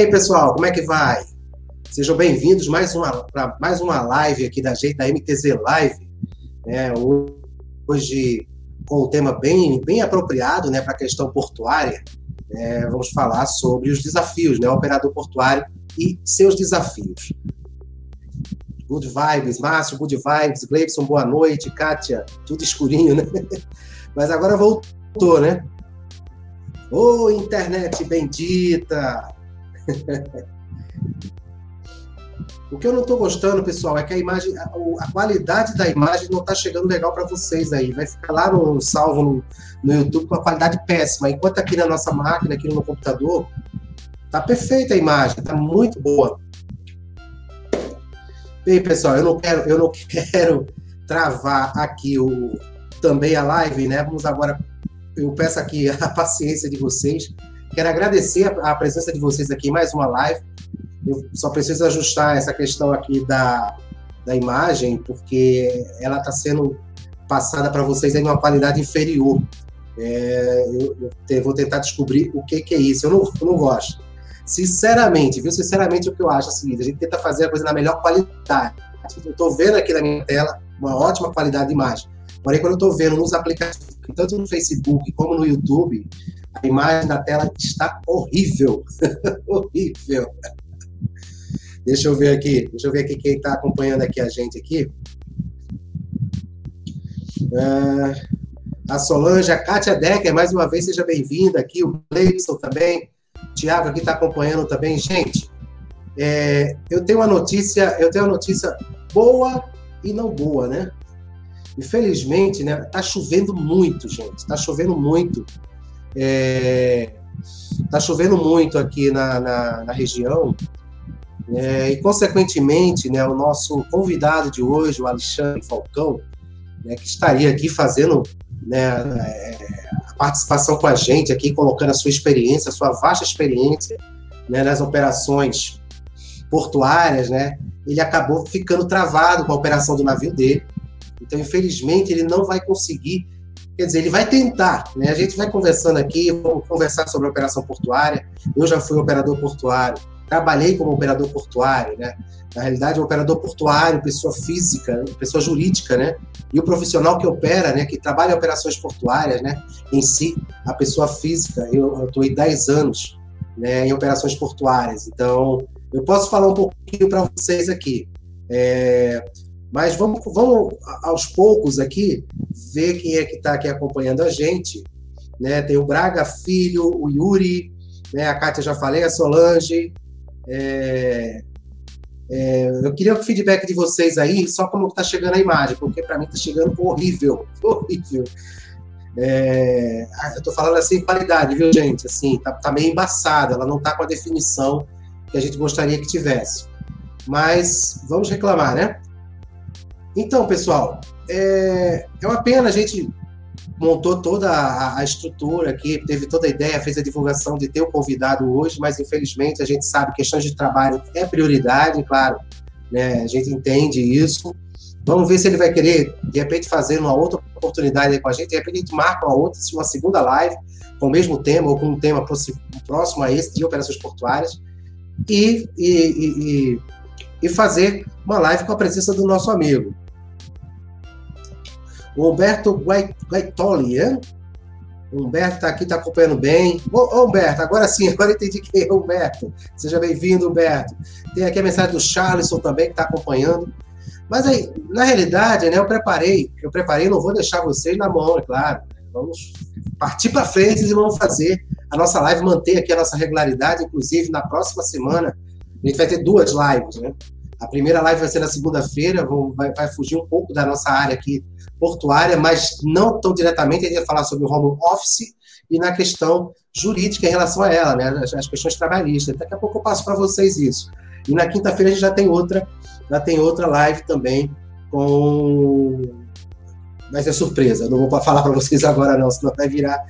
Aí, pessoal, como é que vai? Sejam bem-vindos mais uma para mais uma live aqui da gente da MTZ Live. É, hoje com um tema bem bem apropriado, né, para a questão portuária. É, vamos falar sobre os desafios, né, operador portuário e seus desafios. Good vibes, Márcio, good vibes, Gleibson, boa noite, Kátia, tudo escurinho, né? Mas agora voltou, né? Ô, oh, internet bendita! O que eu não estou gostando, pessoal, é que a imagem, a, a qualidade da imagem não está chegando legal para vocês aí. Vai ficar lá no salvo no, no, YouTube com a qualidade péssima. Enquanto aqui na nossa máquina, aqui no computador, tá perfeita a imagem, tá muito boa. Bem, pessoal, eu não quero, eu não quero travar aqui o também a live, né? Vamos agora, eu peço aqui a paciência de vocês Quero agradecer a, a presença de vocês aqui em mais uma live. Eu só preciso ajustar essa questão aqui da, da imagem, porque ela está sendo passada para vocês em uma qualidade inferior. É, eu, eu te, vou tentar descobrir o que, que é isso. Eu não, eu não gosto. Sinceramente, viu? Sinceramente, o que eu acho é o seguinte: a gente tenta fazer a coisa na melhor qualidade. Eu estou vendo aqui na minha tela uma ótima qualidade de imagem. Porém, quando eu estou vendo nos aplicativos, tanto no Facebook como no YouTube, a imagem da tela está horrível. horrível. Deixa eu ver aqui. Deixa eu ver aqui quem está acompanhando aqui a gente aqui. Uh, a Solange, a Kátia Decker, mais uma vez, seja bem-vinda aqui. O Cleison também. Tiago aqui está acompanhando também. Gente, é, eu tenho uma notícia, eu tenho uma notícia boa e não boa, né? Infelizmente, né? Tá chovendo muito, gente. Tá chovendo muito. É, tá chovendo muito aqui na, na, na região é, e, consequentemente, né, o nosso convidado de hoje, o Alexandre Falcão, né, que estaria aqui fazendo né, é, a participação com a gente, aqui colocando a sua experiência, a sua vasta experiência né, nas operações portuárias, né, ele acabou ficando travado com a operação do navio dele. Então, infelizmente, ele não vai conseguir Quer dizer, ele vai tentar, né? A gente vai conversando aqui, vamos conversar sobre a operação portuária. Eu já fui operador portuário, trabalhei como operador portuário, né? Na realidade, o operador portuário, pessoa física, pessoa jurídica, né? E o profissional que opera, né? Que trabalha em operações portuárias, né? Em si, a pessoa física, eu estou em 10 anos né, em operações portuárias. Então, eu posso falar um pouquinho para vocês aqui. É, mas vamos, vamos aos poucos aqui ver quem é que está aqui acompanhando a gente. Né? Tem o Braga Filho, o Yuri, né? a Kátia já falei, a Solange. É, é, eu queria o feedback de vocês aí, só como está chegando a imagem, porque para mim está chegando horrível, horrível. É, eu estou falando assim qualidade, viu, gente? Assim, tá, tá meio embaçada, ela não está com a definição que a gente gostaria que tivesse. Mas vamos reclamar, né? Então, pessoal, é, é uma pena a gente montou toda a, a, estrutura aqui, teve toda a ideia, fez a divulgação de ter o convidado hoje, mas infelizmente a gente sabe que questões de trabalho é prioridade, claro, né? A gente entende isso. Vamos ver se ele vai querer, de repente, fazer uma outra oportunidade com a gente. De repente, a gente marca uma outra, uma segunda live com o mesmo tema ou com um tema próximo a esse de operações portuárias e, e, e, e fazer uma live com a presença do nosso amigo. O Humberto Guaitoli, hein? O Humberto está aqui, está acompanhando bem. Ô, ô, Humberto, agora sim, agora entendi quem é Humberto. Seja bem-vindo, Humberto. Tem aqui a mensagem do Charleston também, que está acompanhando. Mas aí, na realidade, né, eu preparei, eu preparei, não vou deixar vocês na mão, é claro. Vamos partir para frente e vamos fazer a nossa live, manter aqui a nossa regularidade. Inclusive, na próxima semana, a gente vai ter duas lives, né? A primeira live vai ser na segunda-feira, vai, vai, fugir um pouco da nossa área aqui portuária, mas não tão diretamente, a gente vai falar sobre o home office e na questão jurídica em relação a ela, né, as, as questões trabalhistas. Daqui a pouco eu passo para vocês isso. E na quinta-feira a gente já tem outra, já tem outra live também com vai ser surpresa, não vou falar para vocês agora não, senão vai virar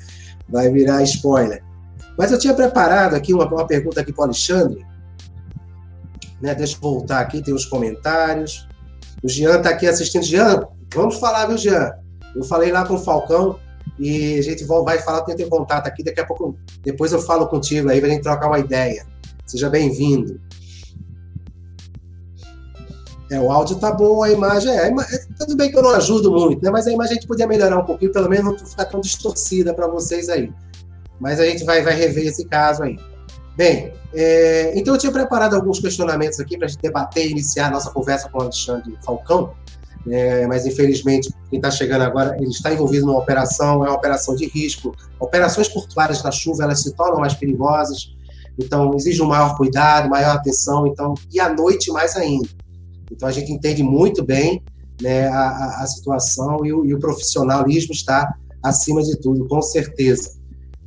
vai virar spoiler. Mas eu tinha preparado aqui uma, uma pergunta aqui para o Alexandre, né? Deixa eu voltar aqui, tem os comentários. O Jean está aqui assistindo. Jean, vamos falar, viu, Jean? Eu falei lá com o Falcão e a gente vai falar, tem ter contato aqui. Daqui a pouco, depois eu falo contigo aí, para a gente trocar uma ideia. Seja bem-vindo. É, o áudio tá bom, a imagem é, é. Tudo bem que eu não ajudo muito, né? Mas a imagem a gente podia melhorar um pouquinho, pelo menos não ficar tão distorcida para vocês aí. Mas a gente vai, vai rever esse caso aí. Bem, é, então eu tinha preparado alguns questionamentos aqui para a gente debater e iniciar a nossa conversa com o Alexandre Falcão, é, mas infelizmente quem está chegando agora, ele está envolvido numa operação, é uma operação de risco. Operações portuárias na chuva, elas se tornam mais perigosas, então exige um maior cuidado, maior atenção, então e à noite mais ainda. Então a gente entende muito bem né, a, a, situação e o, e o, profissionalismo está acima de tudo, com certeza.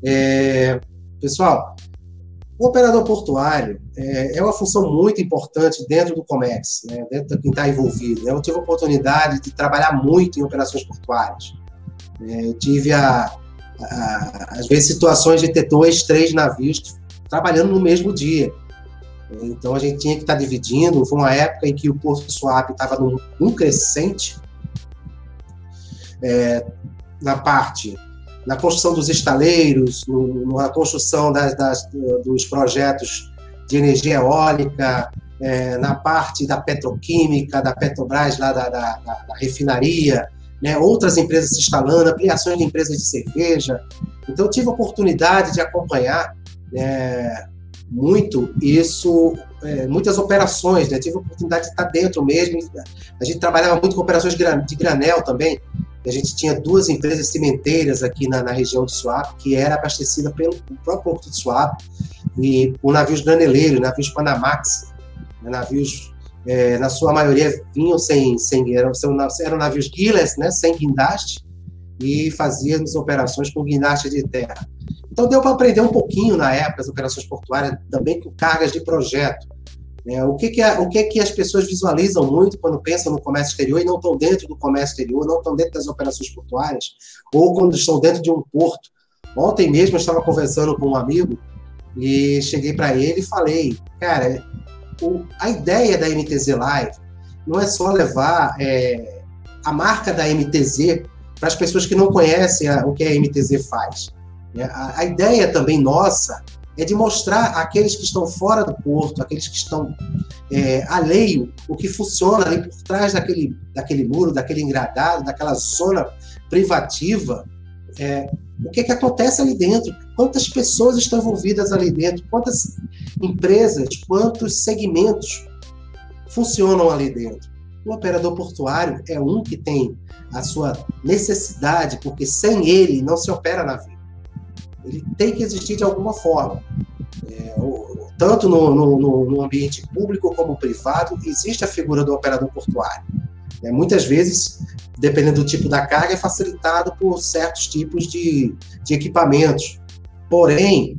É, pessoal, o operador portuário é, é, uma função muito importante dentro do Comex, né, dentro de quem está envolvido. Eu tive a oportunidade de trabalhar muito em operações portuárias. É, eu tive, a, a, às vezes, situações de ter dois, três navios trabalhando no mesmo dia. Então a gente tinha que estar dividindo. Foi uma época em que o Porto Swap estava num, num, crescente é, na parte na construção dos estaleiros, no, na construção das, das, dos projetos de energia eólica, é, na parte da petroquímica, da Petrobras, lá da, da, da, refinaria, né, outras empresas se instalando, ampliações de empresas de cerveja. Então, tive a oportunidade de acompanhar é, muito isso, é, muitas operações, né? tive a oportunidade de estar dentro mesmo. A gente trabalhava muito com operações de granel também. A gente tinha duas empresas cimenteiras aqui na, na região de Suape, que era abastecida pelo próprio Porto de Suape, e por navios graneleiros, navios Panamax, né? navios, é, na sua maioria, vinham sem, sem eram, eram navios guilherme, né? sem guindaste, e fazíamos operações com guindaste de terra. Então deu para aprender um pouquinho na época as operações portuárias, também com cargas de projeto. Né? O, que, que, é, o que, que as pessoas visualizam muito quando pensam no comércio exterior e não estão dentro do comércio exterior, não estão dentro das operações portuárias, ou quando estão dentro de um porto. Ontem mesmo eu estava conversando com um amigo e cheguei para ele e falei, cara, o, a ideia da MTZ Live não é só levar é, a marca da MTZ para as pessoas que não conhecem a, o que a MTZ faz. Né? A, a ideia também nossa é de mostrar àqueles que estão fora do porto, aqueles que estão é, alheio, o que funciona ali por trás daquele, daquele muro, daquele engradado, daquela zona privativa, é, o que, é que acontece ali dentro, quantas pessoas estão envolvidas ali dentro, quantas empresas, quantos segmentos funcionam ali dentro. O operador portuário é um que tem a sua necessidade, porque sem ele não se opera na vida ele tem que existir de alguma forma. É, tanto no, no, no, ambiente público como privado, existe a figura do operador portuário. É, muitas vezes, dependendo do tipo da carga, é facilitado por certos tipos de, de equipamentos. Porém,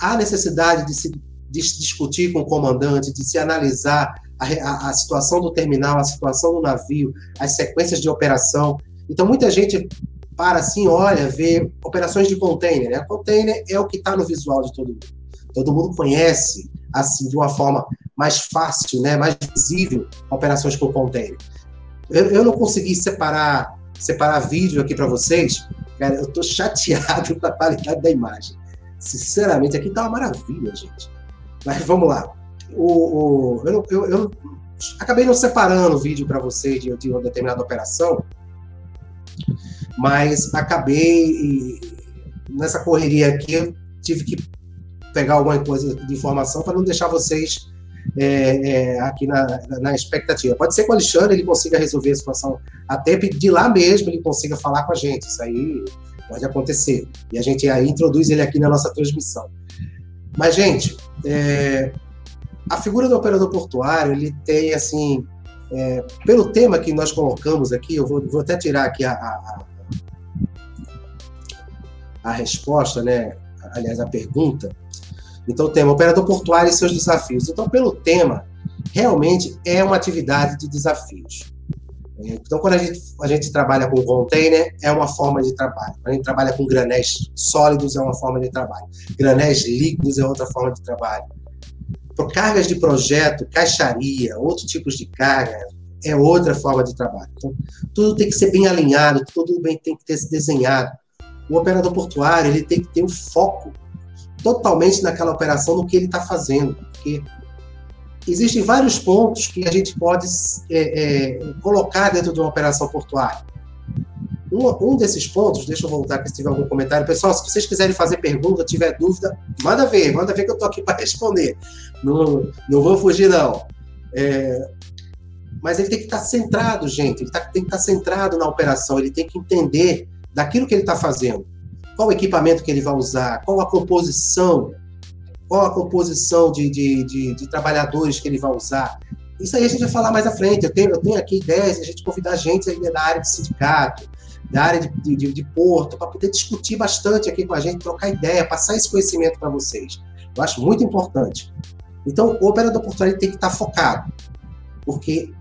há necessidade de se de discutir com o comandante, de se analisar a, a, a situação do terminal, a situação do navio, as sequências de operação. Então, muita gente para assim, olha, ver operações de container. Né? Container é o que está no visual de todo mundo. Todo mundo conhece, assim, de uma forma mais fácil, né, mais visível, operações com container. Eu, eu não consegui separar, separar vídeo aqui para vocês. Cara, eu estou chateado com a qualidade da imagem. Sinceramente, aqui tá uma maravilha, gente. Mas vamos lá. O, o eu, eu, eu, acabei não separando o vídeo para vocês de, de uma determinada operação, mas acabei nessa correria aqui, tive que pegar alguma coisa de informação para não deixar vocês é, é, aqui na, na, expectativa. Pode ser que o Alexandre ele consiga resolver a situação a tempo de lá mesmo ele consiga falar com a gente. Isso aí pode acontecer. E a gente aí introduz ele aqui na nossa transmissão. Mas, gente, é, a figura do operador portuário, ele tem, assim, é, pelo tema que nós colocamos aqui, eu vou, vou até tirar aqui a, a, a resposta, né? aliás, a pergunta. Então, o tema operador portuário e seus desafios. Então, pelo tema, realmente é uma atividade de desafios. Então, quando a gente, a gente trabalha com container, é uma forma de trabalho. Quando a gente trabalha com granéis sólidos, é uma forma de trabalho. Granéis líquidos é outra forma de trabalho. Por cargas de projeto, caixaria, outros tipos de carga, é outra forma de trabalho. Então, tudo tem que ser bem alinhado, tudo bem tem que ter se desenhado o operador portuário ele tem que ter um foco totalmente naquela operação, no que ele está fazendo. Porque existem vários pontos que a gente pode é, é, colocar dentro de uma operação portuária. Um, um, desses pontos, deixa eu voltar aqui se tiver algum comentário. Pessoal, se vocês quiserem fazer pergunta, tiver dúvida, manda ver, manda ver que eu estou aqui para responder. Não, não vou fugir, não. É, mas ele tem que estar tá centrado, gente. Ele tá, tem que estar tá centrado na operação, ele tem que entender daquilo que ele está fazendo. Qual o equipamento que ele vai usar, qual a composição, qual a composição de, de, de, de trabalhadores que ele vai usar. Isso aí a gente vai falar mais à frente. Eu tenho, eu tenho aqui ideias de a gente convidar gente aí da área de sindicato, da área de, de, de porto, para poder discutir bastante aqui com a gente, trocar ideia, passar esse conhecimento para vocês. Eu acho muito importante. Então, o operador portuário tem que estar focado, porque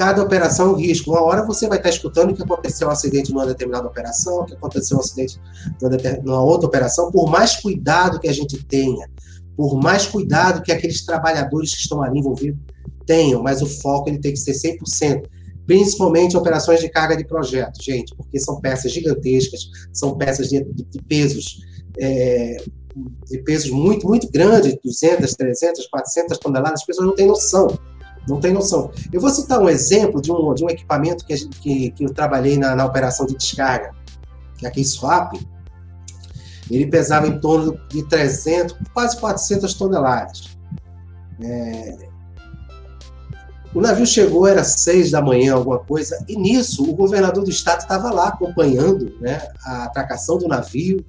cada operação é um risco. Uma hora você vai estar escutando que aconteceu um acidente numa determinada operação, que aconteceu um acidente numa outra operação, por mais cuidado que a gente tenha, por mais cuidado que aqueles trabalhadores que estão ali envolvidos tenham, mas o foco ele tem que ser 100%, principalmente operações de carga de projeto, gente, porque são peças gigantescas, são peças de, de, pesos é, de pesos muito, muito grandes, 200, 300, 400 toneladas, as pessoas não têm noção, não têm noção. Eu vou citar um exemplo de um, de um equipamento que, gente, que, que eu trabalhei na, na operação de descarga, que é em Swap, ele pesava em torno de 300, quase 400 toneladas. É, o navio chegou, era seis da manhã, alguma coisa, e nisso o governador do estado estava lá acompanhando né, a atracação do navio,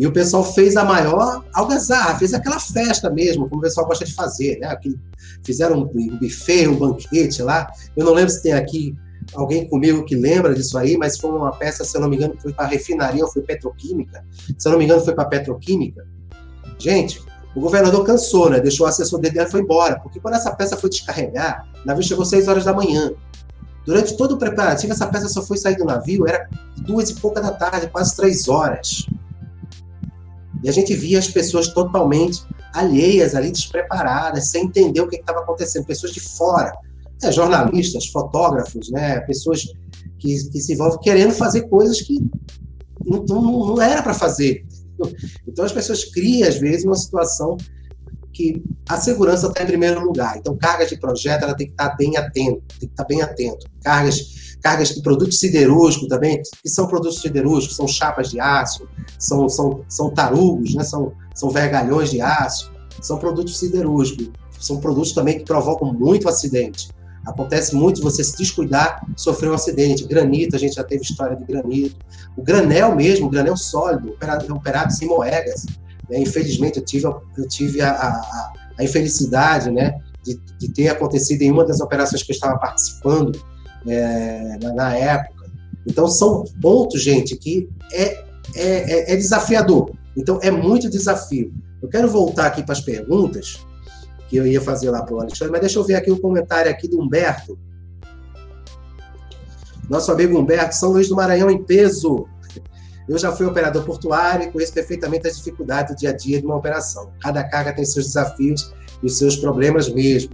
e o pessoal fez a maior algazarra, fez aquela festa mesmo, como o pessoal gosta de fazer, né? Fizeram um buffet, um banquete lá. Eu não lembro se tem aqui alguém comigo que lembra disso aí, mas foi uma peça, se eu não me engano, foi para refinaria ou foi petroquímica. Se eu não me engano, foi para petroquímica. Gente, o governador cansou, né? Deixou o assessor dele e foi embora. Porque quando essa peça foi descarregar, o navio chegou às 6 horas da manhã. Durante todo o preparativo, essa peça só foi sair do navio, era duas e pouca da tarde, quase três horas. E a gente via as pessoas totalmente alheias ali, despreparadas, sem entender o que estava acontecendo, pessoas de fora, é, jornalistas, fotógrafos, né, pessoas que, que se envolvem querendo fazer coisas que não, não, não era para fazer. Então as pessoas criam, às vezes, uma situação que a segurança está em primeiro lugar. Então, cargas de projeto, ela tem que estar tá bem atento, tem que estar tá bem atento. Cargas, cargas de produtos siderúrgicos também, que são produtos siderúrgicos, são chapas de aço, são, são, são tarugos, né? são, são vergalhões de aço, são produtos siderúrgicos. São produtos também que provocam muito acidente. Acontece muito você se descuidar, sofrer um acidente. Granito, a gente já teve história de granito. O granel mesmo, o granel sólido, operado, operado sem moedas. Né? Infelizmente, eu tive, eu tive a, a, a infelicidade né, de, de, ter acontecido em uma das operações que eu estava participando é, na, época. Então, são pontos, gente, que é, é, é, é desafiador. Então, é muito desafio. Eu quero voltar aqui para as perguntas que eu ia fazer lá para o Alexandre, mas deixa eu ver aqui o um comentário aqui do Humberto. Nosso amigo Humberto, São Luís do Maranhão em peso. Eu já fui operador portuário e conheço perfeitamente as dificuldades do dia a dia de uma operação. Cada carga tem seus desafios e os seus problemas mesmo.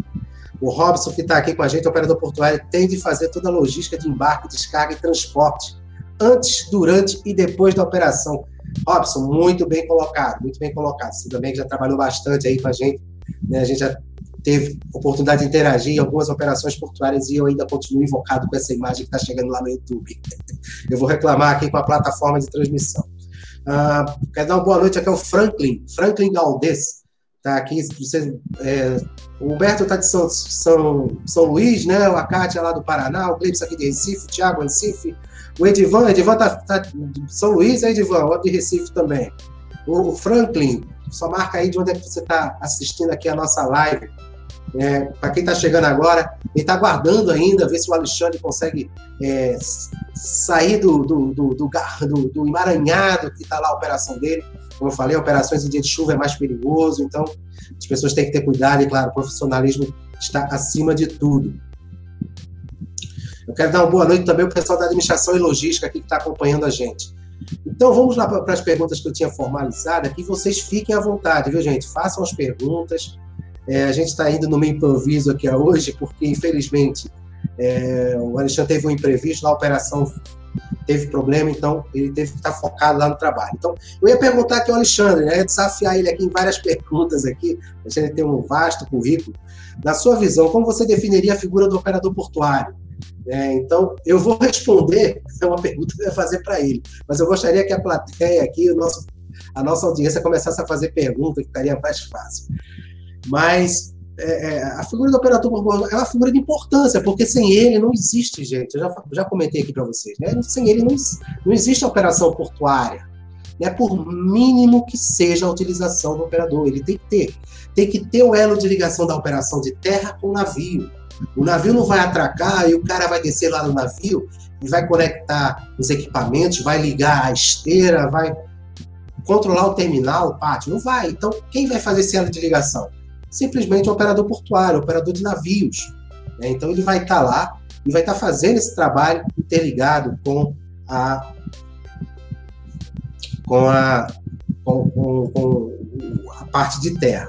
O Robson, que está aqui com a gente, operador portuário, tem de fazer toda a logística de embarque, descarga e transporte, antes, durante e depois da operação. Robson, muito bem colocado, muito bem colocado. Você também já trabalhou bastante aí com a gente, né? a gente já teve oportunidade de interagir em algumas operações portuárias e eu ainda continuo invocado com essa imagem que está chegando lá no YouTube. Eu vou reclamar aqui com a plataforma de transmissão. Uh, quero dar uma boa noite aqui ao Franklin, Franklin Galdes. Está aqui, você, é, o Humberto está de São, São, São Luís, né? O Acátia lá do Paraná, o Cleiton aqui de Recife, o Thiago Recife, o Edivan, Edivan está tá de São Luís, é Edivan, o de Recife também. O, o Franklin, só marca aí de onde é que você está assistindo aqui a nossa live. É, para quem está chegando agora, ele está aguardando ainda, ver se o Alexandre consegue é, sair do, do, do, do, do emaranhado que está lá a operação dele. Como eu falei, operações em dia de chuva é mais perigoso, então as pessoas têm que ter cuidado e, claro, o profissionalismo está acima de tudo. Eu quero dar uma boa noite também ao pessoal da administração e logística aqui que está acompanhando a gente. Então vamos lá para as perguntas que eu tinha formalizado aqui. Vocês fiquem à vontade, viu, gente? Façam as perguntas. É, a gente está indo no meio improviso aqui hoje, porque infelizmente é, o Alexandre teve um imprevisto, a operação teve problema, então ele teve que estar focado lá no trabalho. Então, eu ia perguntar aqui ao Alexandre, né, desafiar ele aqui em várias perguntas aqui, a gente tem um vasto currículo. Na sua visão, como você definiria a figura do operador portuário? É, então, eu vou responder, é uma pergunta que eu ia fazer para ele, mas eu gostaria que a plateia aqui, o nosso, a nossa audiência começasse a fazer perguntas, que ficaria mais fácil. Mas é, é, a figura do operador é uma figura de importância, porque sem ele não existe, gente. Eu já, já comentei aqui para vocês, né? Sem ele não, não existe a operação portuária. Né? Por mínimo que seja a utilização do operador, ele tem que ter. Tem que ter o elo de ligação da operação de terra com o navio. O navio não vai atracar e o cara vai descer lá no navio e vai conectar os equipamentos, vai ligar a esteira, vai controlar o terminal, o pátio. Não vai. Então, quem vai fazer esse elo de ligação? Simplesmente um operador portuário, um operador de navios. Né? Então ele vai estar tá lá e vai estar tá fazendo esse trabalho interligado com a com a com, com, com a parte de terra.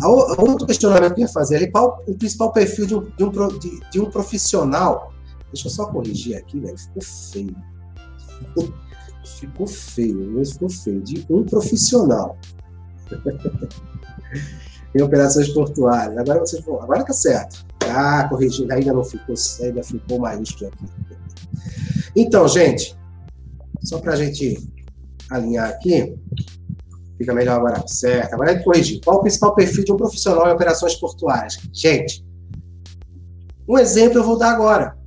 A, outro questionamento que eu ia fazer ali, qual o principal perfil de um, de um, de, de um profissional? Deixa eu só corrigir aqui, velho, ficou feio. ficou feio, ficou feio. De um profissional. em operações portuárias. Agora vocês vão, agora tá certo. Ah, corrigindo, ainda não ficou, ainda ficou maiúsculo aqui. Então, gente, só para a gente alinhar aqui, fica melhor agora. Certo, agora é de corrigir. Qual o principal perfil de um profissional em operações portuárias? Gente, um exemplo eu vou dar agora.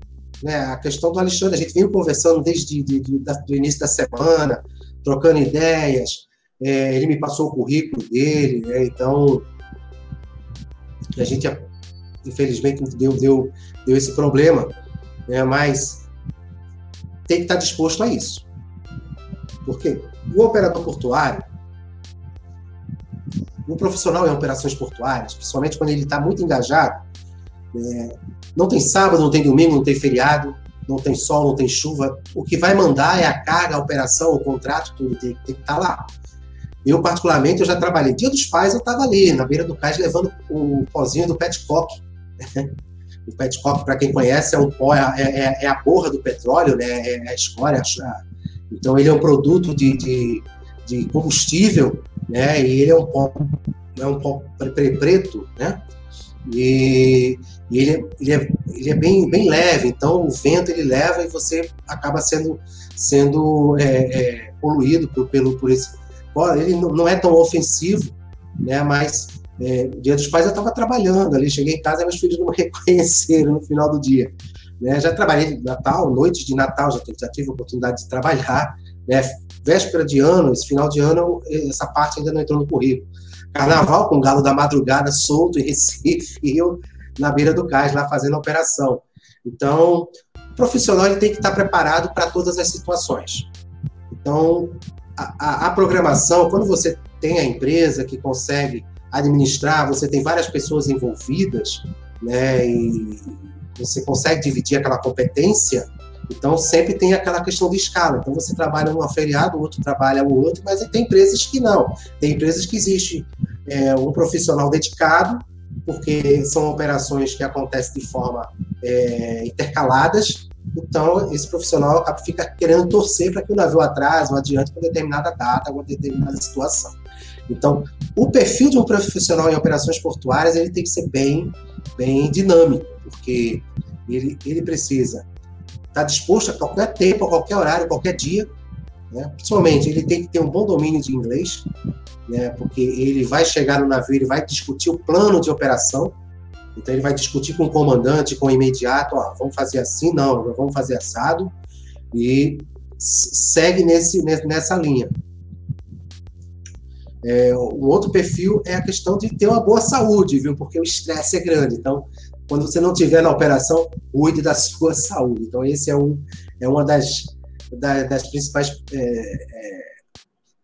Né, a questão do Alexandre, a gente veio conversando desde de, de, do início da semana, trocando ideias. É, ele me passou o currículo dele, né, então a gente, infelizmente, deu, deu, deu esse problema, né? mas tem que estar disposto a isso. Porque o operador portuário, o profissional em operações portuárias, principalmente quando ele está muito engajado, é, não tem sábado, não tem domingo, não tem feriado, não tem sol, não tem chuva. O que vai mandar é a carga, a operação, o contrato, tudo tem, tem que estar tá lá. Eu, particularmente, eu já trabalhei. Dia dos Pais, eu estava ali, na beira do cais, levando o pozinho do petcock. o petcock, para quem conhece, é um pó, é, é, é, a borra do petróleo, né? é a escória. Então, ele é um produto de, de, de combustível, né? e ele é um pó, é um pó preto, né? E, e ele, é, ele, é, ele é bem, bem leve, então o vento ele leva e você acaba sendo, sendo é, é, poluído por, pelo, por esse ele não é tão ofensivo, né? Mas é, Dia dos Pais eu estava trabalhando ali, cheguei em casa e meus filhos não me reconheceram no final do dia. Né? Já trabalhei Natal, noites de Natal, já, já tive a oportunidade de trabalhar, né? Véspera de ano, esse final de ano, essa parte ainda não entrou no currículo. Carnaval com o galo da madrugada solto em Recife, e eu na beira do cais lá fazendo a operação. Então, o profissional ele tem que estar preparado para todas as situações. Então, a, a, programação, quando você tem a empresa que consegue administrar, você tem várias pessoas envolvidas, né, e você consegue dividir aquela competência, então sempre tem aquela questão de escala. Então você trabalha num feriado, o outro trabalha o outro, mas tem empresas que não. Tem empresas que existe é, um profissional dedicado, porque são operações que acontecem de forma é, intercaladas, então, esse profissional fica querendo torcer para que o navio atrase ou adiante com determinada data, com determinada situação. Então, o perfil de um profissional em operações portuárias ele tem que ser bem, bem dinâmico, porque ele, ele precisa estar disposto a qualquer tempo, a qualquer horário, qualquer dia. Né? Principalmente, ele tem que ter um bom domínio de inglês, né? porque ele vai chegar no navio, ele vai discutir o plano de operação, então ele vai discutir com o comandante, com o imediato, ó, vamos fazer assim, não, vamos fazer assado, e segue nesse, nessa linha. É, um outro perfil é a questão de ter uma boa saúde, viu? Porque o estresse é grande. Então, quando você não estiver na operação, cuide da sua saúde. Então, esse é, um, é uma das, das, das principais é, é,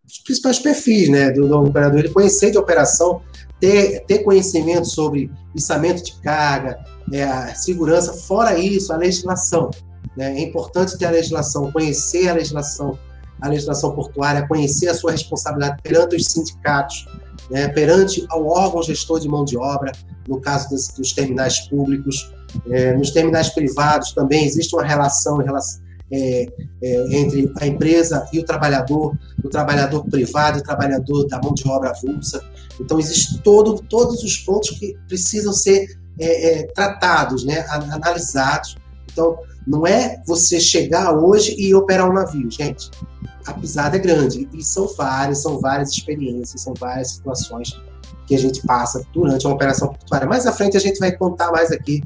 os principais perfis né, do, do operador. Ele conhecer de operação, ter, ter conhecimento sobre içamento de carga, é, segurança, fora isso, a legislação. Né? É importante ter a legislação, conhecer a legislação, a legislação portuária, conhecer a sua responsabilidade perante os sindicatos, né? perante ao órgão gestor de mão de obra, no caso dos, dos terminais públicos. É, nos terminais privados também existe uma relação é, é, entre a empresa e o trabalhador, o trabalhador privado, o trabalhador da mão de obra avulsa. Então, existe todo, todos os pontos que precisam ser é, é tratados, né, analisados. Então, não é você chegar hoje e operar um navio, gente. A pisada é grande e são várias, são várias experiências, são várias situações que a gente passa durante uma operação portuária. Mais à frente a gente vai contar mais aqui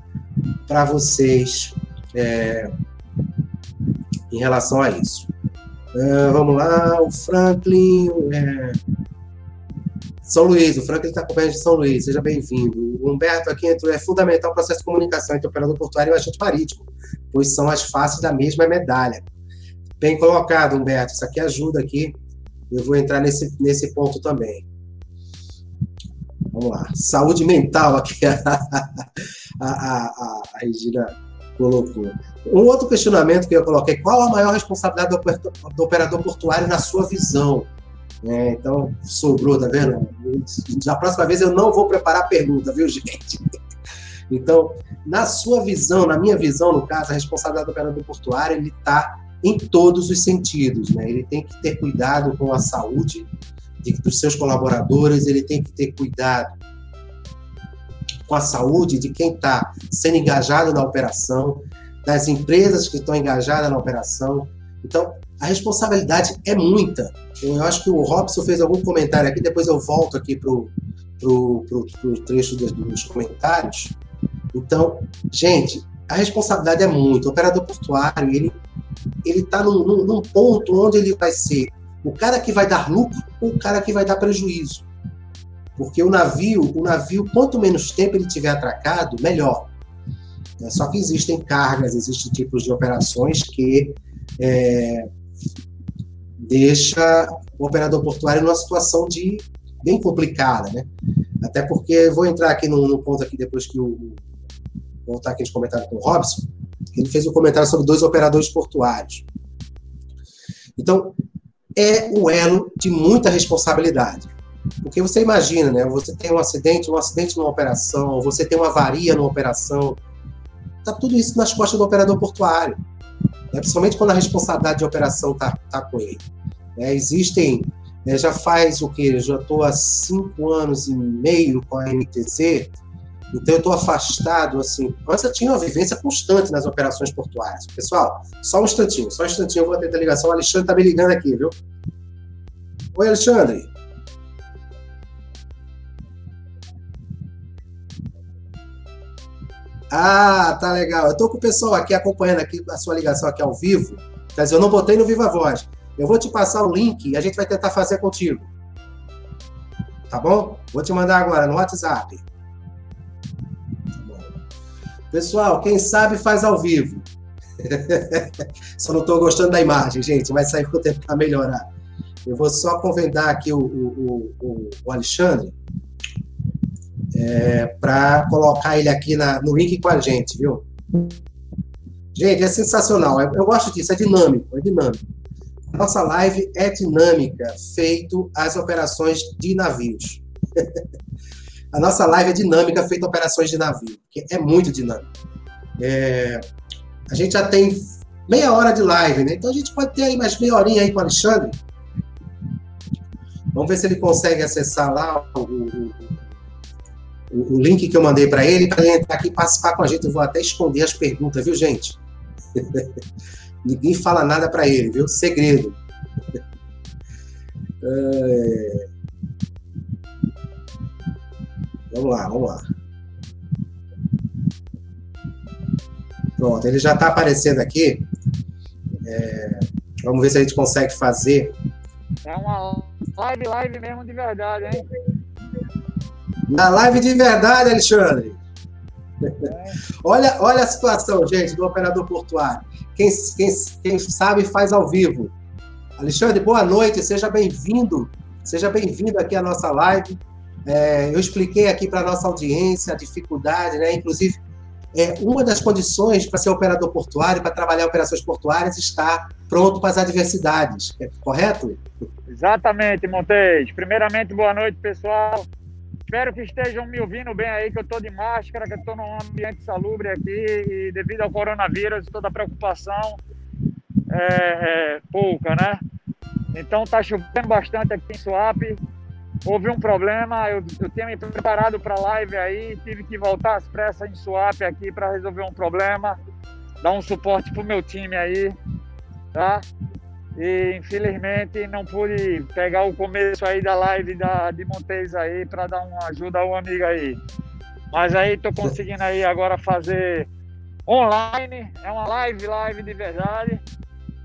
para vocês é, em relação a isso. Uh, vamos lá, o Franklin. É... São Luís, o Franklin está acompanhando de São Luís, seja bem-vindo. O Humberto aqui entrou, é fundamental o processo de comunicação entre o operador portuário e o agente marítimo, pois são as faces da mesma medalha. Bem colocado, Humberto, isso aqui ajuda aqui. Eu vou entrar nesse, nesse ponto também. Vamos lá. Saúde mental aqui, a, a, a, a Regina colocou. Um outro questionamento que eu coloquei: qual a maior responsabilidade do operador portuário na sua visão? É, então, sobrou, tá vendo? Da próxima vez eu não vou preparar pergunta, viu, gente? Então, na sua visão, na minha visão, no caso, a responsabilidade do operador portuário, ele está em todos os sentidos, né? Ele tem que ter cuidado com a saúde de, dos seus colaboradores, ele tem que ter cuidado com a saúde de quem está sendo engajado na operação, das empresas que estão engajadas na operação. Então, a responsabilidade é muita. Eu acho que o Robson fez algum comentário aqui, depois eu volto aqui para o trecho dos, dos comentários. Então, gente, a responsabilidade é muito. O operador portuário, ele ele está num, num, num, ponto onde ele vai ser o cara que vai dar lucro ou o cara que vai dar prejuízo. Porque o navio, o navio, quanto menos tempo ele tiver atracado, melhor. É, só que existem cargas, existem tipos de operações que é, deixa o operador portuário numa situação de bem complicada, né? Até porque vou entrar aqui no, no ponto aqui depois que o voltar aqui nos comentários com o Robson, ele fez um comentário sobre dois operadores portuários. Então, é o elo de muita responsabilidade. Porque você imagina, né? Você tem um acidente, um acidente numa operação, você tem uma avaria numa operação. Tá tudo isso nas costas do operador portuário. Né? Principalmente quando a responsabilidade de operação tá, tá com ele. É, existem, né, já faz o que? Já estou há cinco anos e meio com a MTZ, então eu estou afastado, assim. Antes eu tinha uma vivência constante nas operações portuárias. Pessoal, só um instantinho, só um instantinho, eu vou atender a ligação. O Alexandre está me ligando aqui, viu? Oi, Alexandre. Ah, tá legal. Eu tô com o pessoal aqui acompanhando aqui a sua ligação aqui ao vivo. Quer dizer, eu não botei no Viva Voz. Eu vou te passar o link e a gente vai tentar fazer contigo. Tá bom? Vou te mandar agora no WhatsApp. Pessoal, quem sabe faz ao vivo. só não estou gostando da imagem, gente, vai sair com o tempo para melhorar. Eu vou só convidar aqui o, o, o, o Alexandre é, para colocar ele aqui na, no link com a gente, viu? Gente, é sensacional. Eu, eu gosto disso, é dinâmico, é dinâmico. Nossa live é dinâmica, feito as operações de navios. A nossa live é dinâmica, feita operações de navio, que é muito dinâmico. É, a gente já tem meia hora de live, né? Então a gente pode ter aí mais meia horinha aí com o Alexandre. Vamos ver se ele consegue acessar lá o, o, o, link que eu mandei para ele, para ele entrar aqui e participar com a gente. Eu vou até esconder as perguntas, viu, gente? Ninguém fala nada para ele, viu? Segredo. É... Vamos lá, vamos lá. Pronto, ele já está aparecendo aqui. É, vamos ver se a gente consegue fazer. É uma live, live mesmo de verdade, hein? Na live de verdade, Alexandre. É. olha, olha a situação, gente, do operador portuário. Quem, quem, quem sabe faz ao vivo. Alexandre, boa noite, seja bem-vindo. Seja bem-vindo aqui à nossa live. É, eu expliquei aqui para a nossa audiência a dificuldade, né? inclusive, é, uma das condições para ser operador portuário, para trabalhar operações portuárias, está pronto para as adversidades, é correto? Exatamente, Montes. Primeiramente, boa noite, pessoal. Espero que estejam me ouvindo bem aí, que eu estou de máscara, que eu estou num ambiente salubre aqui, e devido ao coronavírus, toda a preocupação é, é, pouca, né? Então tá chovendo bastante aqui em Suape. Houve um problema, eu, eu tinha me preparado para a live aí, tive que voltar às pressas em Suape aqui para resolver um problema, dar um suporte pro meu time aí, tá? E infelizmente não pude pegar o começo aí da live da, de Montes aí para dar uma ajuda ao amigo aí. Mas aí tô conseguindo aí agora fazer online, é uma live, live de verdade.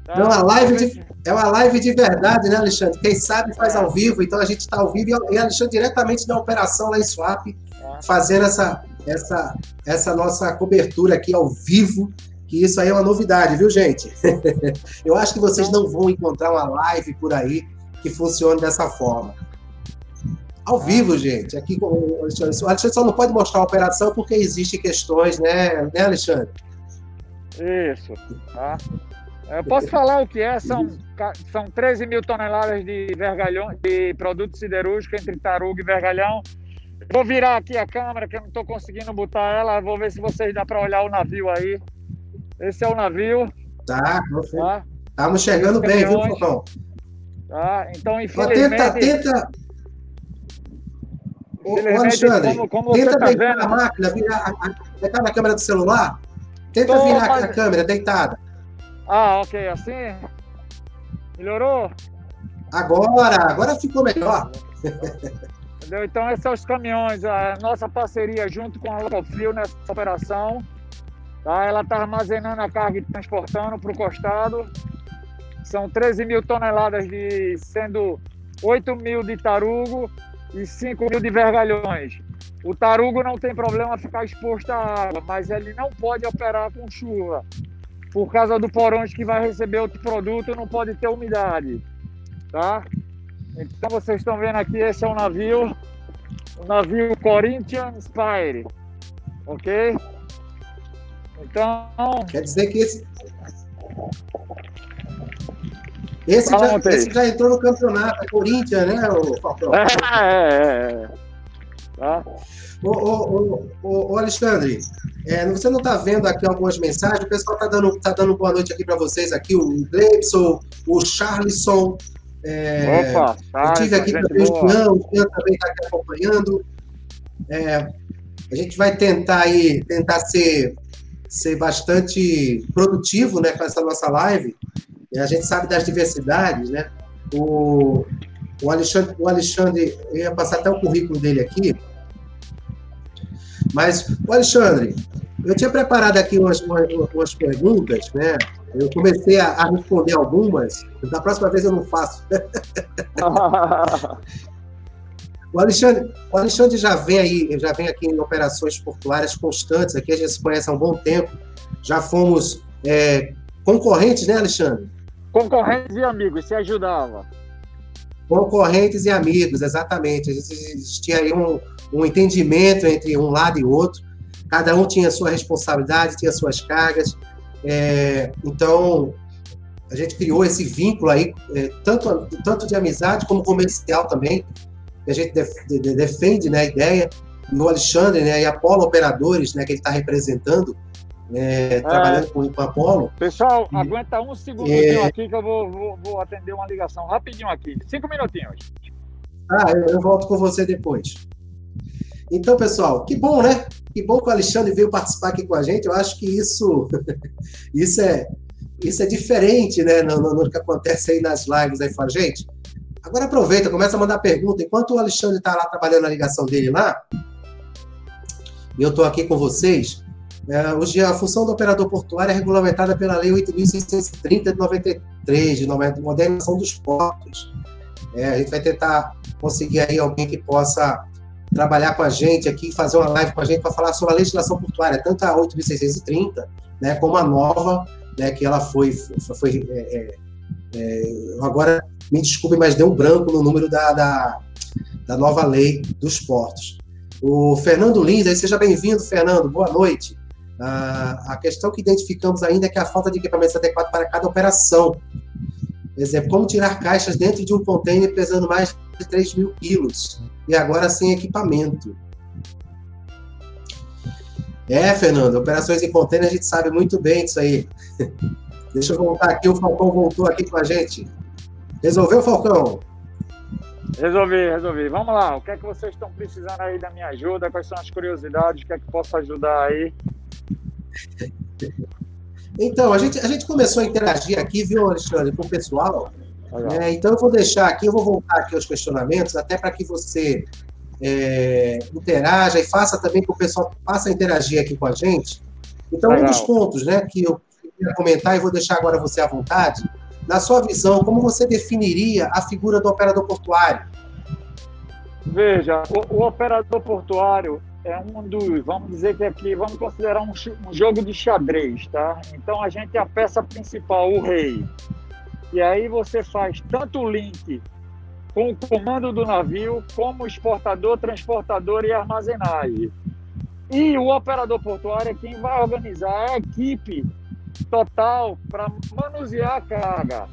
Tá? É, uma live de, é uma live de verdade, né, Alexandre? Quem sabe faz ao vivo, então a gente está ao vivo e Alexandre diretamente da operação lá em Swap, é. fazendo essa, essa, essa nossa cobertura aqui ao vivo que isso aí é uma novidade, viu, gente? Eu acho que vocês não vão encontrar uma live por aí que funcione dessa forma. Ao vivo, gente. Aqui o Alexandre, o Alexandre só não pode mostrar a operação porque existem questões, né, né Alexandre? Isso. Tá. Eu posso falar o que é? São, são 13 mil toneladas de vergalhão, de produto siderúrgico entre tarugo e vergalhão. Vou virar aqui a câmera, que eu não estou conseguindo botar ela. Vou ver se vocês dá para olhar o navio aí. Esse é o navio. Tá, tá. Estamos chegando bem, viu, Fofão? Tá, então infelizmente... Tenta, tenta... Ô, Alexandre, como, como tenta tá deitar vendo... a máquina, virar, a, na câmera do celular. Tenta Tô, virar mas... a câmera deitada. Ah, ok, assim? Melhorou? Agora, agora ficou melhor. Entendeu? Então, esses são os caminhões, a nossa parceria junto com a Locofrio nessa operação. Tá? Ela está armazenando a carga e transportando para o costado. São 13 mil toneladas, de, sendo 8 mil de tarugo e 5 mil de vergalhões. O tarugo não tem problema ficar exposto à água, mas ele não pode operar com chuva. Por causa do porões que vai receber outro produto, não pode ter umidade. Tá? Então vocês estão vendo aqui, esse é o navio, o navio Corinthians Spire. Ok? Então. Quer dizer que esse. Esse, já, esse já, entrou no campeonato, é Corinthians, né, o Falcão? É, é, é. Tá. Ô, ô, ô, ô, Alexandre, é, você não está vendo aqui algumas mensagens? O pessoal está dando, tá dando boa noite aqui para vocês, aqui, o Gleibson, o Charlison. É, Opa, tá, eu tive aqui também o Jean, o Jean também está aqui acompanhando. É, a gente vai tentar aí, tentar ser ser bastante produtivo né, com essa nossa live. A gente sabe das diversidades, né? O, o, Alexandre, o Alexandre, eu ia passar até o currículo dele aqui, mas, o Alexandre, eu tinha preparado aqui umas, umas perguntas, né? Eu comecei a, a, responder algumas, da próxima vez eu não faço. O Alexandre, o Alexandre já vem aí, já vem aqui em operações portuárias constantes, aqui a gente se conhece há um bom tempo. Já fomos é, concorrentes, né, Alexandre? Concorrentes e amigos, se ajudava. Concorrentes e amigos, exatamente. Existia aí um, um entendimento entre um lado e outro. Cada um tinha sua responsabilidade, tinha suas cargas. É, então, a gente criou esse vínculo aí, é, tanto, tanto de amizade como comercial também, que a gente defende né, a ideia, e o Alexandre né, e a Apolo Operadores, né, que ele está representando, é, trabalhando com, com a Apolo. Pessoal, e, aguenta um segundinho é, aqui que eu vou, vou, vou, atender uma ligação rapidinho aqui. Cinco minutinhos. Ah, eu, eu volto com você depois. Então, pessoal, que bom, né? Que bom que o Alexandre veio participar aqui com a gente. Eu acho que isso, isso é isso é diferente, né, no, no, no que acontece aí nas lives aí fora. Gente, Agora aproveita, começa a mandar pergunta. Enquanto o Alexandre está lá trabalhando a ligação dele lá, e eu estou aqui com vocês, é, hoje a função do operador portuário é regulamentada pela Lei 8.630 de 93, de modernização dos portos. É, a gente vai tentar conseguir aí alguém que possa trabalhar com a gente aqui, fazer uma live com a gente para falar sobre a legislação portuária, tanto a 8.630, né, como a nova, né, que ela foi, foi é, é, agora me desculpe, mas deu um branco no número da, da, da nova lei dos portos. O Fernando Lins, aí seja bem-vindo, Fernando, boa noite. Ah, a questão que identificamos ainda é que a falta de equipamentos adequados para cada operação. Exemplo, como tirar caixas dentro de um container pesando mais de 3 mil quilos e agora sem equipamento. É, Fernando, operações em container a gente sabe muito bem disso aí. Deixa eu voltar aqui, o Falcão voltou aqui com a gente. Resolveu, Falcão? Resolvi, resolvi. Vamos lá, o que é que vocês estão precisando aí da minha ajuda? Quais são as curiosidades? O que é que posso ajudar aí? Então, a gente, a gente começou a interagir aqui, viu, Alexandre, com o pessoal. É, então, eu vou deixar aqui, eu vou voltar aqui aos questionamentos, até para que você é, interaja e faça também que o pessoal passe a interagir aqui com a gente. Então, Legal. um dos pontos né, que eu queria comentar, e vou deixar agora você à vontade, na sua visão, como você definiria a figura do operador portuário? Veja, o, o operador portuário é um dos, vamos dizer que aqui, vamos considerar um, um, jogo de xadrez, tá? Então a gente é a peça principal, o rei. E aí você faz tanto o link com o comando do navio, como exportador, transportador e armazenagem. E o operador portuário é quem vai organizar a equipe total para manusear a carga.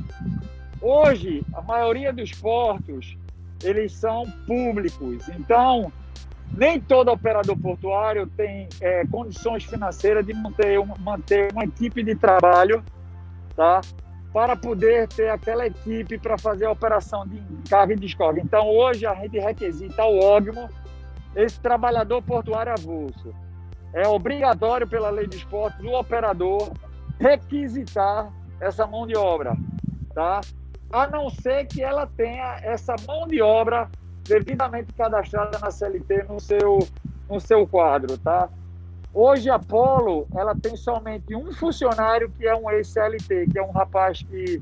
Hoje, a maioria dos portos, eles são públicos, então nem todo operador portuário tem é, condições financeiras de manter, manter uma equipe de trabalho, tá? Para poder ter aquela equipe para fazer a operação de carga e descarga. Então, hoje, a gente requisita ao OGMO esse trabalhador portuário avulso. É obrigatório pela lei de esportes o operador requisitar essa mão de obra, tá? A não ser que ela tenha essa mão de obra devidamente cadastrada na CLT no seu, no seu quadro, tá? Hoje a Polo, ela tem somente um funcionário que é um ex-CLT, que é um rapaz que,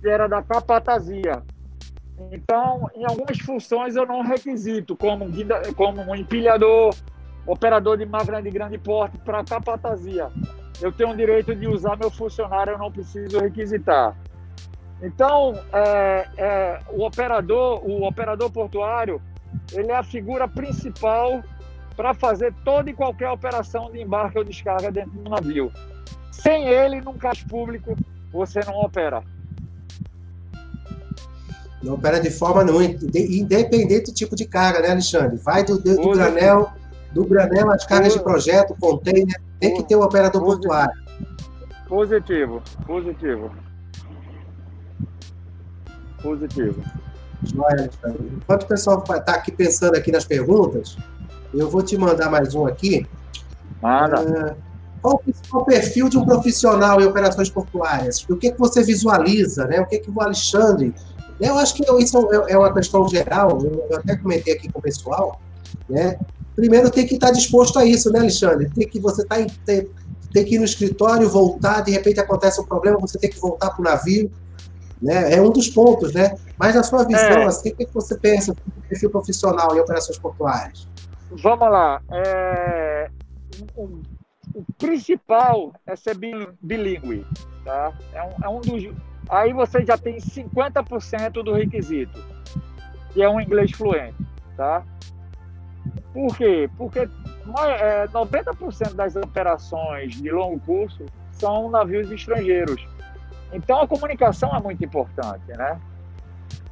que era da capatazia. Então, em algumas funções eu não requisito, como, como um empilhador, operador de máquina de grande porte para capatazia eu tenho o direito de usar meu funcionário, eu não preciso requisitar. Então, é, é, o operador, o operador portuário, ele é a figura principal para fazer toda e qualquer operação de embarque ou descarga dentro do navio. Sem ele, num caixa público, você não opera. Não opera de forma nenhuma, independente do tipo de carga, né, Alexandre? Vai do, do, do granel do granel às cargas de projeto, container, tem que ter o um operador portuário. Positivo, positivo. Positivo. Joia, Enquanto o pessoal está aqui pensando aqui nas perguntas, eu vou te mandar mais um aqui. Manda. Uh, qual o perfil de um profissional em operações portuárias? O que, que você visualiza? Né? O que, que o Alexandre. Eu acho que isso é, é uma questão geral, eu até comentei aqui com o pessoal, né? Primeiro tem que estar disposto a isso, né, Alexandre? Tem que você tá, tem, tem que ir no escritório, voltar, de repente acontece um problema, você tem que voltar para o navio. Né? É um dos pontos, né? Mas na sua visão, é. assim, o que você pensa do perfil profissional em operações portuárias? Vamos lá. É... O, o principal é ser bilíngue. Tá? É, um, é um dos... Aí você já tem 50% do requisito, que é um inglês fluente. Tá? Por quê? Porque é, 90% das operações de longo curso são navios estrangeiros. Então a comunicação é muito importante, né?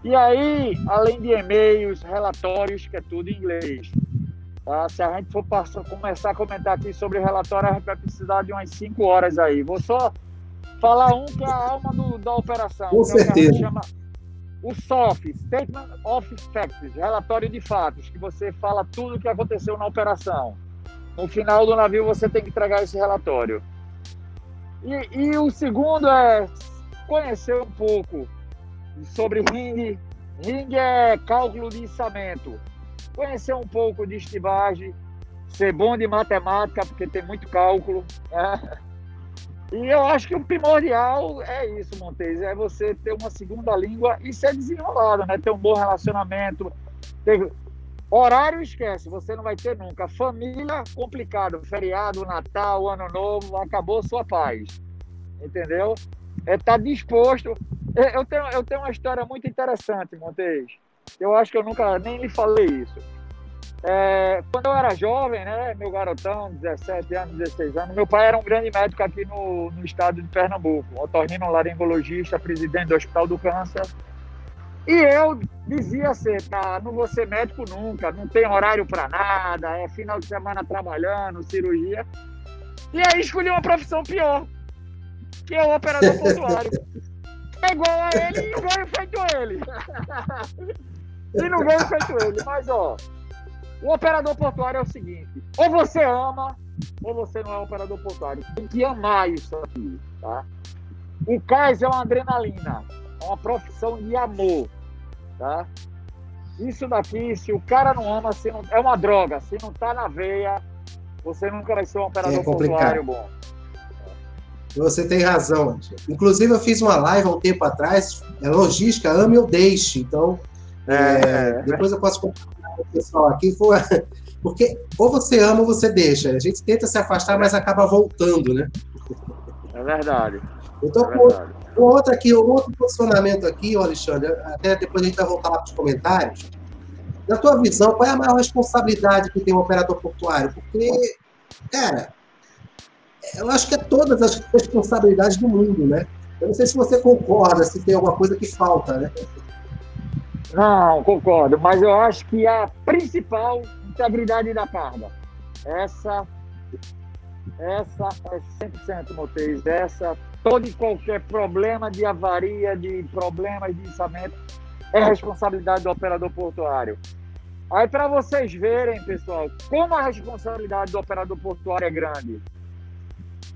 E aí, além de e-mails, relatórios, que é tudo em inglês. Tá? Se a gente for passar, começar a comentar aqui sobre relatório, a gente vai precisar de umas 5 horas aí. Vou só falar um que é a alma do, da operação. Com certeza. Chama o SOF, Statement of Facts, relatório de fatos, que você fala tudo o que aconteceu na operação. No final do navio você tem que entregar esse relatório. E, e o segundo é conhecer um pouco sobre ring. Ring é cálculo de içamento. Conhecer um pouco de estibagem, ser bom de matemática, porque tem muito cálculo. Né? E eu acho que o primordial é isso, Montes, é você ter uma segunda língua e ser desenrolado, né? Ter um bom relacionamento. Ter... Horário esquece, você não vai ter nunca. Família, complicado. Feriado, Natal, Ano Novo, acabou sua paz. Entendeu? É estar tá disposto. Eu tenho, eu tenho uma história muito interessante, Montes. Eu acho que eu nunca nem lhe falei isso. É, quando eu era jovem, né, meu garotão, 17 anos, 16 anos, meu pai era um grande médico aqui no, no estado de Pernambuco, otorrino laringologista, presidente do Hospital do Câncer. E eu dizia assim, tá, não vou ser médico nunca, não tem horário para nada, é final de semana trabalhando, cirurgia. E aí escolhi uma profissão pior, que é o operador portuário. É igual a ele e não ganha feito ele. e não ganha feito ele. Mas, ó, o operador portuário é o seguinte: ou você ama, ou você não é um operador portuário. Tem que amar isso aqui, tá? O cais é uma adrenalina, é uma profissão de amor, tá? Isso daqui, se o cara não ama, se não, é uma droga. Se não tá na veia, você nunca vai ser um operador é portuário bom. Você tem razão. Inclusive, eu fiz uma live há um tempo atrás, é logística, ame ou deixe. Então, é, é, depois eu posso compartilhar pessoal aqui. Porque ou você ama ou você deixa. A gente tenta se afastar, mas acaba voltando, né? É verdade. Então, é verdade. Um outro aqui, um outro posicionamento aqui, Alexandre, até depois a gente vai voltar lá para os comentários. Na tua visão, qual é a maior responsabilidade que tem um operador portuário? Porque, cara, eu acho que é todas as responsabilidades do mundo, né? Eu não sei se você concorda, se tem alguma coisa que falta, né? Não, concordo, mas eu acho que a principal integridade da carga. Essa, essa é 100% Moteis, essa todo e qualquer problema de avaria, de problemas de içamento, é responsabilidade do operador portuário. Aí, para vocês verem, pessoal, como a responsabilidade do operador portuário é grande.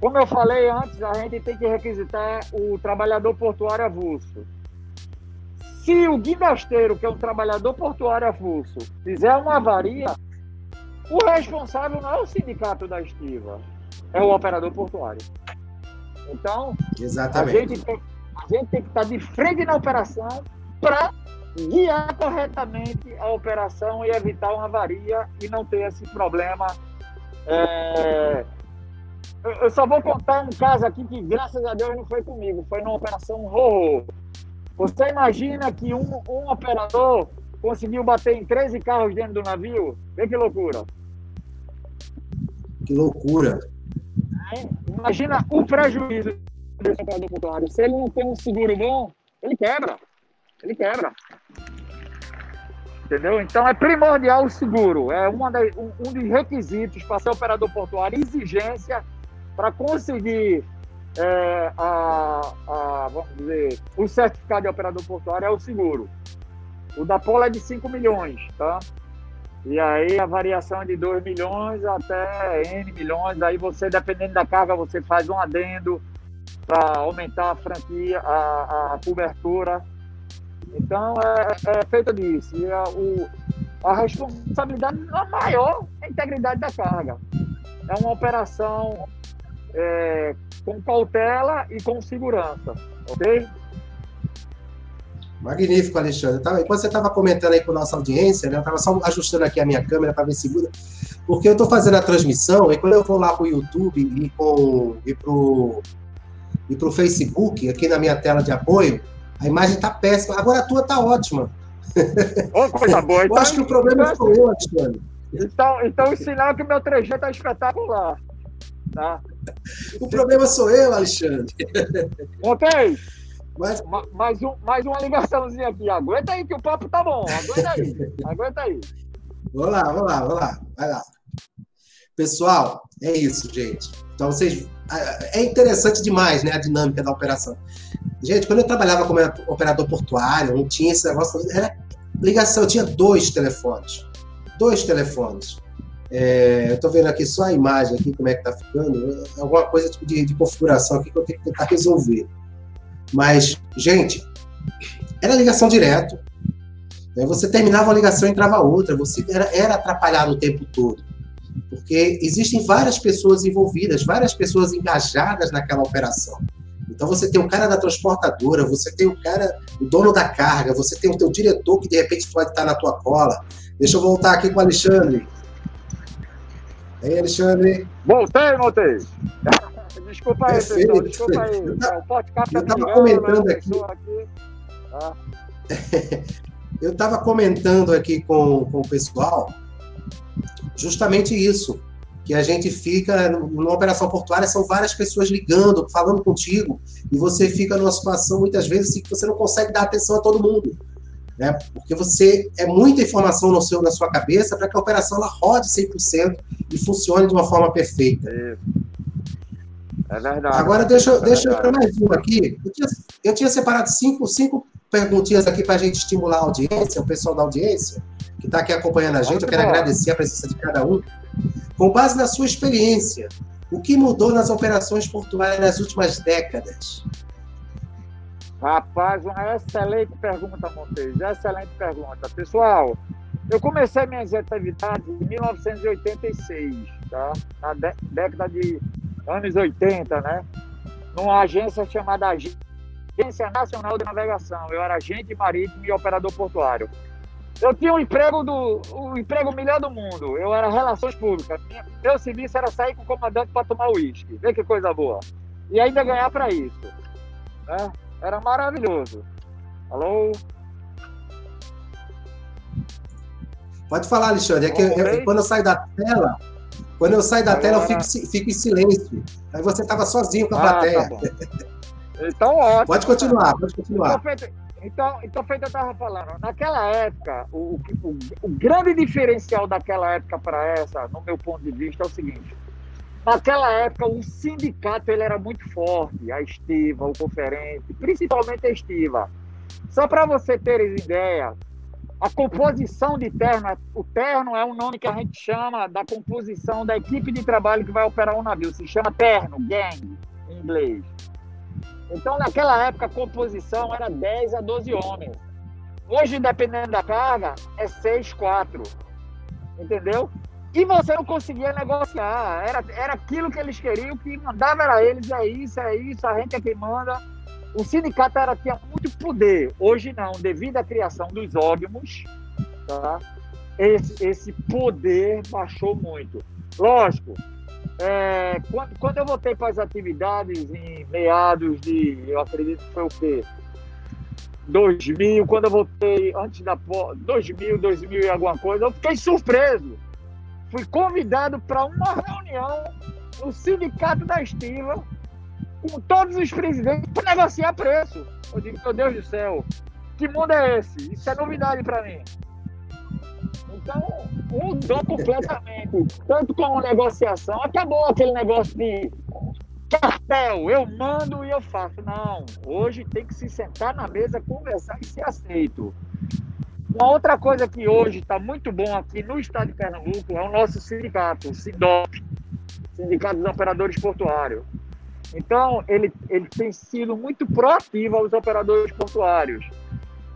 Como eu falei antes, a gente tem que requisitar o trabalhador portuário avulso. Se o guindasteiro, que é um trabalhador portuário avulso, fizer uma avaria, o responsável não é o sindicato da estiva, é o operador portuário. Então, Exatamente. A, gente tem, a gente tem que estar de frente na operação para guiar corretamente a operação e evitar uma avaria e não ter esse problema. É... Eu só vou contar um caso aqui que, graças a Deus, não foi comigo, foi numa operação horror. Você imagina que um, um operador conseguiu bater em 13 carros dentro do navio? Vê que loucura. Que loucura. Imagina o prejuízo desse operador portuário. Se ele não tem um seguro bom, ele quebra. Ele quebra. Entendeu? Então é primordial o seguro. É uma das, um, um dos requisitos para ser operador portuário, exigência para conseguir é, a, a, vamos dizer, o certificado de operador portuário é o seguro. O da Pola é de 5 milhões, tá? E aí a variação é de 2 milhões até N milhões. Aí você, dependendo da carga, você faz um adendo para aumentar a franquia, a, a cobertura. Então é, é feito disso. E a, o, a responsabilidade é maior é a integridade da carga. É uma operação é, com cautela e com segurança, ok? Magnífico, Alexandre. Tava, enquanto você estava comentando aí com a nossa audiência, né, eu estava só ajustando aqui a minha câmera para ver se muda, porque eu estou fazendo a transmissão e quando eu vou lá para o YouTube e para o e pro, Facebook, aqui na minha tela de apoio, a imagem está péssima. Agora a tua está ótima. Oh, coisa boa. Então, eu acho que o problema então, sou eu, Alexandre. Então, então o sinal é que o meu 3G está espetacular. Tá? O problema sou eu, Alexandre. Ok. Mas... Mais, um, mais uma ligaçãozinha aqui. Aguenta aí que o papo tá bom. Aguenta aí. Aguenta aí. Vamos lá, vamos lá, vamos lá. Vai lá. Pessoal, é isso, gente. Então vocês. É interessante demais, né? A dinâmica da operação. Gente, quando eu trabalhava como operador portuário, não tinha esse negócio. Era ligação, eu tinha dois telefones. Dois telefones. É, eu estou vendo aqui só a imagem aqui, como é que tá ficando. Alguma coisa tipo de, de configuração aqui que eu tenho que tentar resolver. Mas, gente, era ligação direto. Né? Você terminava uma ligação e entrava outra. Você era, era atrapalhado o tempo todo. Porque existem várias pessoas envolvidas, várias pessoas engajadas naquela operação. Então você tem o cara da transportadora, você tem o cara, o dono da carga, você tem o teu diretor que de repente pode estar na tua cola. Deixa eu voltar aqui com o Alexandre. Aí, Alexandre. Voltei, voltei. Desculpa aí, Perfeito. pessoal. Desculpa aí. Eu estava comentando aqui. aqui. Ah. eu estava comentando aqui com, com o pessoal justamente isso. Que a gente fica numa operação portuária, são várias pessoas ligando, falando contigo, e você fica numa situação, muitas vezes, assim, que você não consegue dar atenção a todo mundo. Né? Porque você é muita informação no seu, na sua cabeça para que a operação ela rode 100% e funcione de uma forma perfeita. É. Verdade. Agora, deixa, é deixa eu para mais um aqui. Eu tinha, eu tinha, separado cinco, cinco perguntinhas aqui para a gente estimular a audiência, o pessoal da audiência, que está aqui acompanhando a gente. Eu quero agradecer a presença de cada um. Com base na sua experiência, o que mudou nas operações portuárias nas últimas décadas? Rapaz, uma excelente pergunta, Montes. Excelente pergunta. Pessoal, eu comecei minhas atividades em 1986, tá? Na década de anos 80, né? Numa agência chamada Agência Nacional de Navegação. Eu era agente marítimo e operador portuário. Eu tinha um emprego do o emprego melhor do mundo. Eu era relações públicas. Meu serviço era sair com o comandante para tomar uísque. Vê que coisa boa. E ainda ganhar para isso. Né? Era maravilhoso. Alô? Pode falar, Alexandre. É que eu, quando eu saio da tela, quando eu saio da Agora... tela, eu fico, fico, em silêncio. Aí você estava sozinho com a ah, tá plateia. Tá então, ótimo. Pode continuar, pode continuar. Então, então, feito eu estava falando, naquela época, o, o, o grande diferencial daquela época para essa, no meu ponto de vista, é o seguinte. Naquela época, o sindicato ele era muito forte, a estiva, o conferente, principalmente a estiva. Só para você ter ideia, a composição de terno, o terno é um nome que a gente chama da composição da equipe de trabalho que vai operar um navio, se chama terno, gang, em inglês. Então, naquela época, a composição era 10 a 12 homens. Hoje, dependendo da carga, é 6, 4. Entendeu? E você não conseguia negociar. Era, era aquilo que eles queriam, que mandava era eles, é isso, é isso, a gente é quem manda. O sindicato era, tinha muito poder. Hoje não, devido à criação dos óbimos, tá? esse, esse poder baixou muito. Lógico, é, quando, quando, eu voltei para as atividades em meados de, eu acredito que foi o quê? 2000, quando eu voltei antes da 2000, 2000 e alguma coisa, eu fiquei surpreso. Fui convidado para uma reunião no sindicato da Estiva com todos os presidentes para negociar preço. Eu digo, meu Deus do céu, que mundo é esse? Isso é novidade para mim. Então, mudou completamente. Tanto com a negociação, acabou aquele negócio de cartel, eu mando e eu faço. Não, hoje tem que se sentar na mesa, conversar e ser aceito. Uma outra coisa que hoje está muito bom aqui no estado de Pernambuco é o nosso sindicato, o SINDOP, Sindicato dos Operadores Portuários. Então, ele, ele tem sido muito proativo aos operadores portuários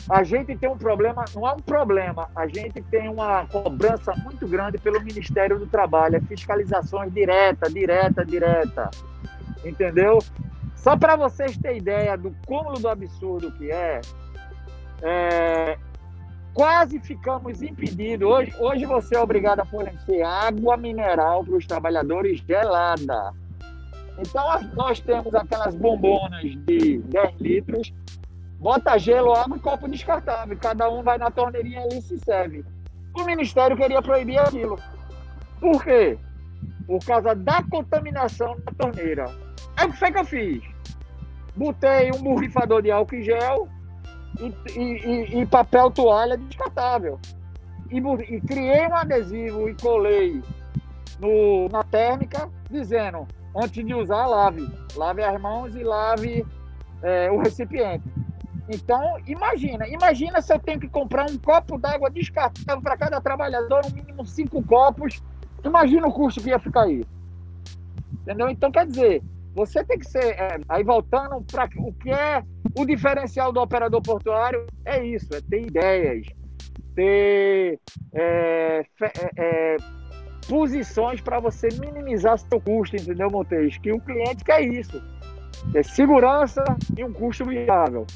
a gente tem um problema, não é um problema, a gente tem uma cobrança muito grande pelo Ministério do Trabalho, é fiscalizações direta, direta, direta. Entendeu? Só para vocês terem ideia do cúmulo do absurdo que é, é quase ficamos impedidos. Hoje, hoje você é obrigado a fornecer água mineral para os trabalhadores gelada. Então, nós temos aquelas bombonas de 10 litros bota gelo, água e copo descartável. Cada um vai na torneirinha ali e se serve. O Ministério queria proibir aquilo. Por quê? Por causa da contaminação da torneira. Aí o que foi que eu fiz? Botei um borrifador de álcool em gel e, e, e papel toalha descartável. E, e, criei um adesivo e colei no, na térmica dizendo, antes de usar, lave. Lave as mãos e lave é, o recipiente. Então, imagina, imagina se eu tenho que comprar um copo d'água descartável para cada trabalhador, no mínimo cinco copos. Imagina o custo que ia ficar aí. Entendeu? Então, quer dizer, você tem que ser. É, aí voltando para o que é o diferencial do operador portuário, é isso: é ter ideias, ter é, é, é, posições para você minimizar seu custo, entendeu, Montes? Que o cliente quer isso: é segurança e um custo viável.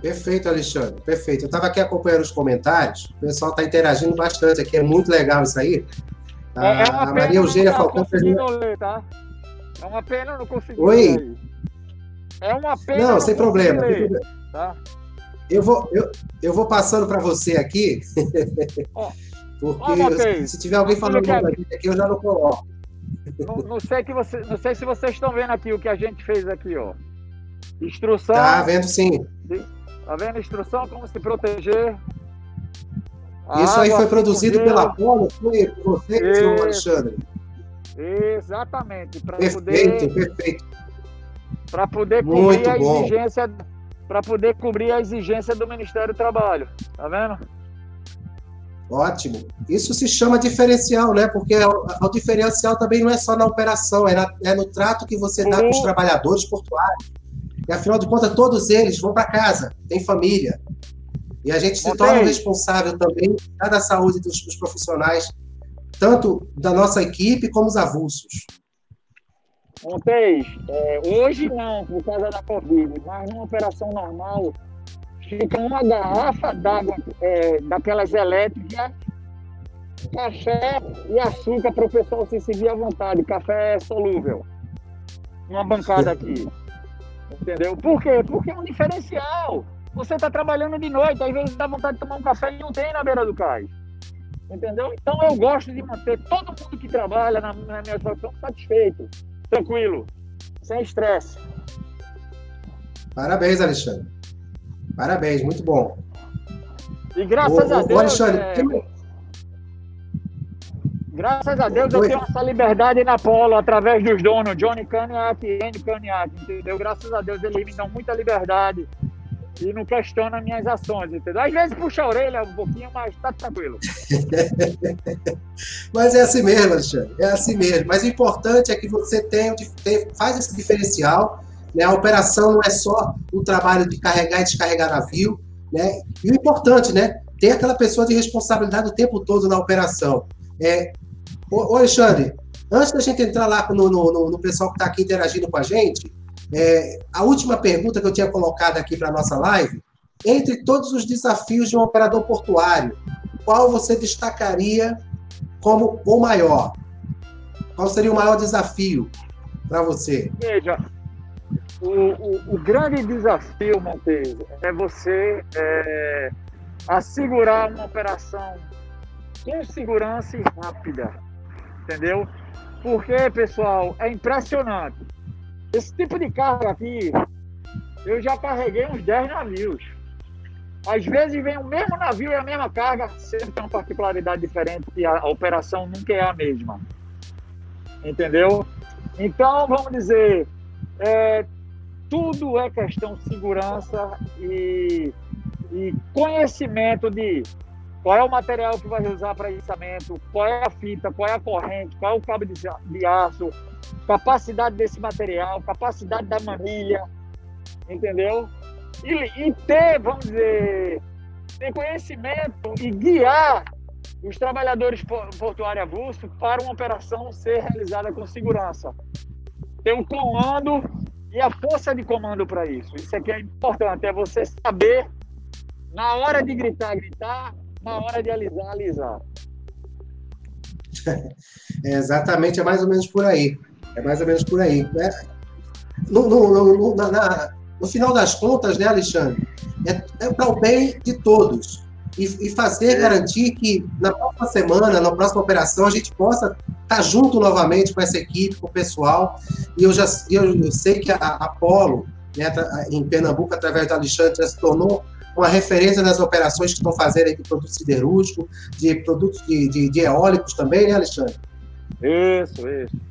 Perfeito, Alexandre. Perfeito. Eu estava aqui acompanhando os comentários. O pessoal está interagindo bastante aqui. É muito legal isso aí. A, é, é a Maria Eugênia Falcão fez ler, tá? É uma pena não conseguir. Oi. Ler. É uma pena. Não, não sem problema. Ler, tá? Eu vou, eu, eu vou passando para você aqui. Oh. Porque oh, eu, se tiver alguém falando que... aqui, eu já não coloco. Não, não, sei que você, não sei se vocês estão vendo aqui o que a gente fez aqui, ó. Instrução. Tá vendo sim. Tá vendo? Instrução como se proteger. A Isso aí foi produzido pela Polo, foi você, senhor Alexandre? Exatamente. Para poder, perfeito. Para poder cobrir a exigência. Para poder cobrir a exigência do Ministério do Trabalho. Tá vendo? Ótimo. Isso se chama diferencial, né? Porque o, o diferencial também não é só na operação, é, na, é no trato que você dá para os trabalhadores portuários. E afinal de contas, todos eles vão para casa, têm família. E a gente se torna responsável também da saúde dos, dos, profissionais, tanto da nossa equipe como os avulsos. Montes, é, hoje não, por causa da Covid, mas numa operação normal, fica uma garrafa d'água é, daquelas elétricas, café e açúcar para o pessoal se servir à vontade. Café solúvel. Uma bancada aqui. Entendeu? Por quê? Porque é um diferencial. Você está trabalhando de noite, às vezes dá vontade de tomar um café e não tem na beira do cais. Entendeu? Então eu gosto de manter todo mundo que trabalha na, na minha situação satisfeito, tranquilo, sem estresse. Parabéns, Alexandre. Parabéns, muito bom. E graças a Deus. Alexandre, é... Graças a Deus Oi. eu tenho essa liberdade na Polo através dos donos, Johnny Caniac e Andy Caniac, entendeu? Graças a Deus eles me dão muita liberdade e não questionam minhas ações, entendeu? Às vezes puxa a orelha um pouquinho, mas tá tranquilo. mas é assim mesmo, Alexandre, é assim mesmo. Mas o importante é que você tenha, faz esse diferencial né? A operação não é só o trabalho de carregar e descarregar navio. Né? E o importante, né? Ter aquela pessoa de responsabilidade o tempo todo na operação. É, ô, Alexandre, antes da gente entrar lá no, no, no pessoal que está aqui interagindo com a gente, é, a última pergunta que eu tinha colocado aqui para a nossa live, entre todos os desafios de um operador portuário, qual você destacaria como o maior? Qual seria o maior desafio para você? Veja, o, o, o grande desafio, Montes, é você é, assegurar uma operação com segurança e rápida, entendeu? Porque, pessoal, é impressionante. Esse tipo de carro aqui, eu já carreguei uns 10 navios. Às vezes vem o mesmo navio e a mesma carga, sempre tem uma particularidade diferente e a operação nunca é a mesma. Entendeu? Então, vamos dizer, é, tudo é questão de segurança e, e conhecimento de qual é o material que vai usar para içamento, qual é a fita, qual é a corrente, qual é o cabo de, de aço, capacidade desse material, capacidade da manilha, entendeu? E, e ter, vamos dizer, ter conhecimento e guiar os trabalhadores portuários avulsos para uma operação ser realizada com segurança. Ter um comando e a força de comando para isso. Isso aqui é importante, é você saber na hora de gritar, gritar, na hora de alisar, alisar. É, exatamente, é mais ou menos por aí. É mais ou menos por aí. É, no, no, no, na, no final das contas, né, Alexandre? É, é para o bem de todos e, e fazer garantir que na próxima semana, na próxima operação, a gente possa estar tá junto novamente com essa equipe, com o pessoal. E eu já eu, eu sei que a Apolo, né, em Pernambuco, através do Alexandre, já se tornou uma referência nas operações que estão fazendo de produto siderúrgico, de produtos de, de, de eólicos também, né, Alexandre? Isso, isso.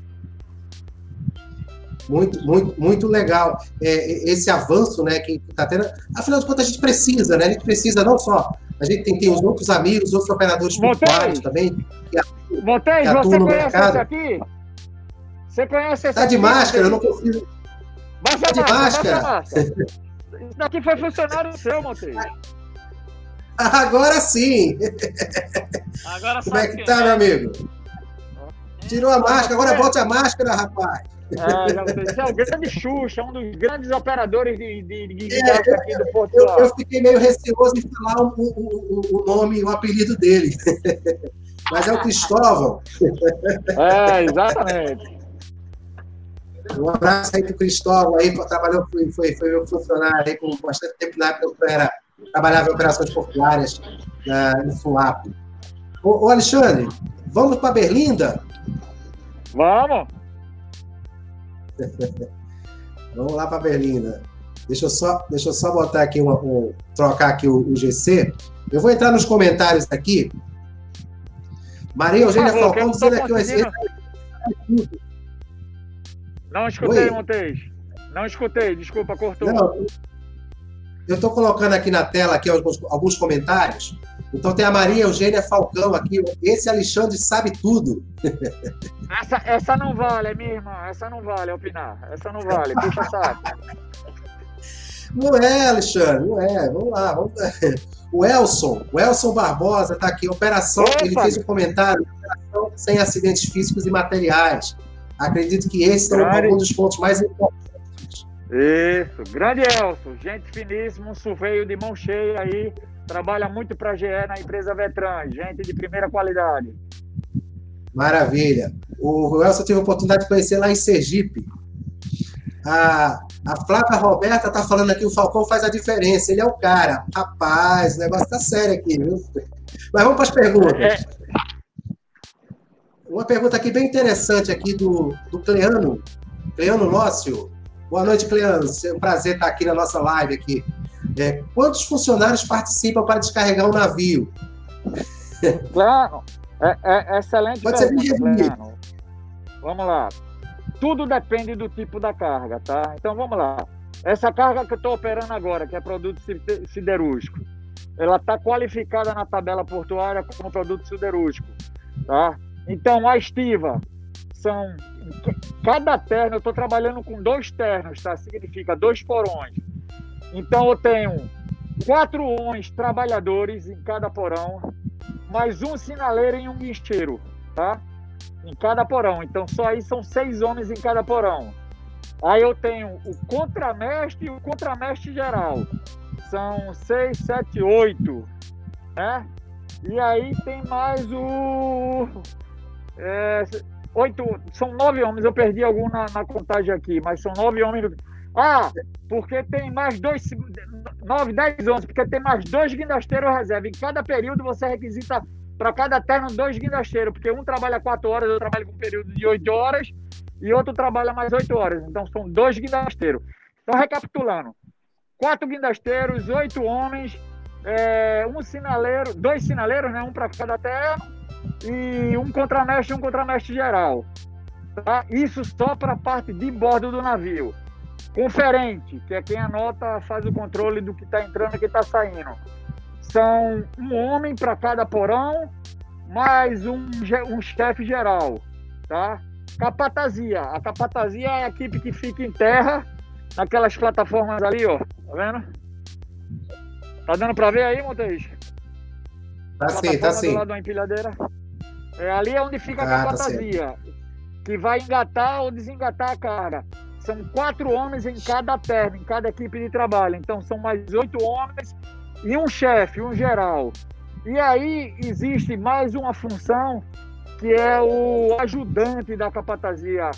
Muito, muito, muito legal é, esse avanço, né, que está tendo. Afinal de contas, a gente precisa, né? A gente precisa não só a gente tem, tem os outros amigos, outros operadores portuários também. Que Montes, que você conhece mercado. esse aqui? Você conhece esse Tá de máscara, eu não consigo. Baixa tá de máscara. máscara. Isso daqui foi funcionário seu, Montes. Agora sim! Agora Como é que tá, é. meu amigo? Tirou a máscara, agora bote a máscara, rapaz. É, é o grande Xuxa, um dos grandes operadores de, de, de é, aqui do Porto eu, eu, fiquei meio receoso em falar o, o, o nome, o apelido dele. Mas é o Cristóvão. É, exatamente. Um abraço aí pro Cristóvão aí, trabalhou, foi, foi, foi meu funcionário aí com bastante tempo na época eu era, trabalhava em operações portuárias uh, em Suapo. Ô, ô Alexandre, vamos para Berlinda? Vamos! Vamos lá para Berlinda. Deixa eu só, deixa eu só botar aqui uma, um, trocar aqui o, o, GC. Eu vou entrar nos comentários aqui. Maria Eugênia Falcão dizendo aqui esse, Não escutei, Oi? Montes. Não escutei, desculpa, cortou. Não, eu estou colocando aqui na tela aqui alguns, alguns comentários. Então tem a Maria Eugênia Falcão aqui. Esse Alexandre sabe tudo. Essa, essa não vale, minha irmã. Essa não vale opinar. Essa não vale. Puxa saco. Não é, Alexandre, não é. Vamos lá. Vamos... O Elson, o Elson Barbosa está aqui. Operação, Opa. ele fez um comentário. Operação sem acidentes físicos e materiais. Acredito que esse é um dos pontos mais importantes. Isso, grande Elson, gente finíssima, um surveio de mão cheia aí, trabalha muito para a GE na empresa Vetran, gente de primeira qualidade. Maravilha. O Elson teve a oportunidade de conhecer lá em Sergipe. A, a Flávia Roberta está falando aqui, o Falcão faz a diferença, ele é o cara. Rapaz, o negócio está sério aqui, viu? Mas vamos para as perguntas. É. Uma pergunta aqui bem interessante aqui do, do Cleano, Cleano Lócio. Boa noite, Cleano. É um prazer estar aqui na nossa live aqui. É, quantos funcionários participam para descarregar um navio? Claro, é, é, é excelente Pode pergunta, Vamos lá. Tudo depende do tipo da carga, tá? Então vamos lá. Essa carga que eu estou operando agora, que é produto siderúrgico, ela está qualificada na tabela portuária como produto siderúrgico, tá? Então a estiva são cada terno, eu estou trabalhando com dois ternos, tá? Significa dois porões. Então eu tenho quatro homens trabalhadores em cada porão, mais um sinaleiro e um guincheiro, tá? Em cada porão. Então só aí são seis homens em cada porão. Aí eu tenho o contramestre e o contramestre geral. São seis, sete, oito, né? E aí tem mais o é, oito, são nove homens. Eu perdi algum na, na contagem aqui, mas são nove homens. Ah, porque tem mais dois, nove, dez, onze, porque tem mais dois guindasteiros reserva. Em cada período você requisita para cada terno dois guindasteiros, porque um trabalha quatro horas, eu trabalho com um período de oito horas, e outro trabalha mais oito horas. Então são dois guindasteiros. Então, recapitulando: quatro guindasteiros, oito homens, é, um sinaleiro, dois sinaleiros, né? Um para cada terno, e um contramestre e um contramestre geral. Tá? Isso só para a parte de bordo do navio. Conferente, que é quem anota, faz o controle do que está entrando e que está saindo. São um homem para cada porão, mais um, um chefe geral. Tá? Capatazia. A capatazia é a equipe que fica em terra, naquelas plataformas ali, ó. Tá vendo? Tá dando para ver aí, Montes? Tá sim, tá sim. Do lado da empilhadeira. É, ali é onde fica a ah, capatazia, tá que vai engatar ou desengatar a carga. São quatro homens em cada perna, em cada equipe de trabalho. Então são mais oito homens e um chefe, um geral. E aí existe mais uma função que é o ajudante da capatazia.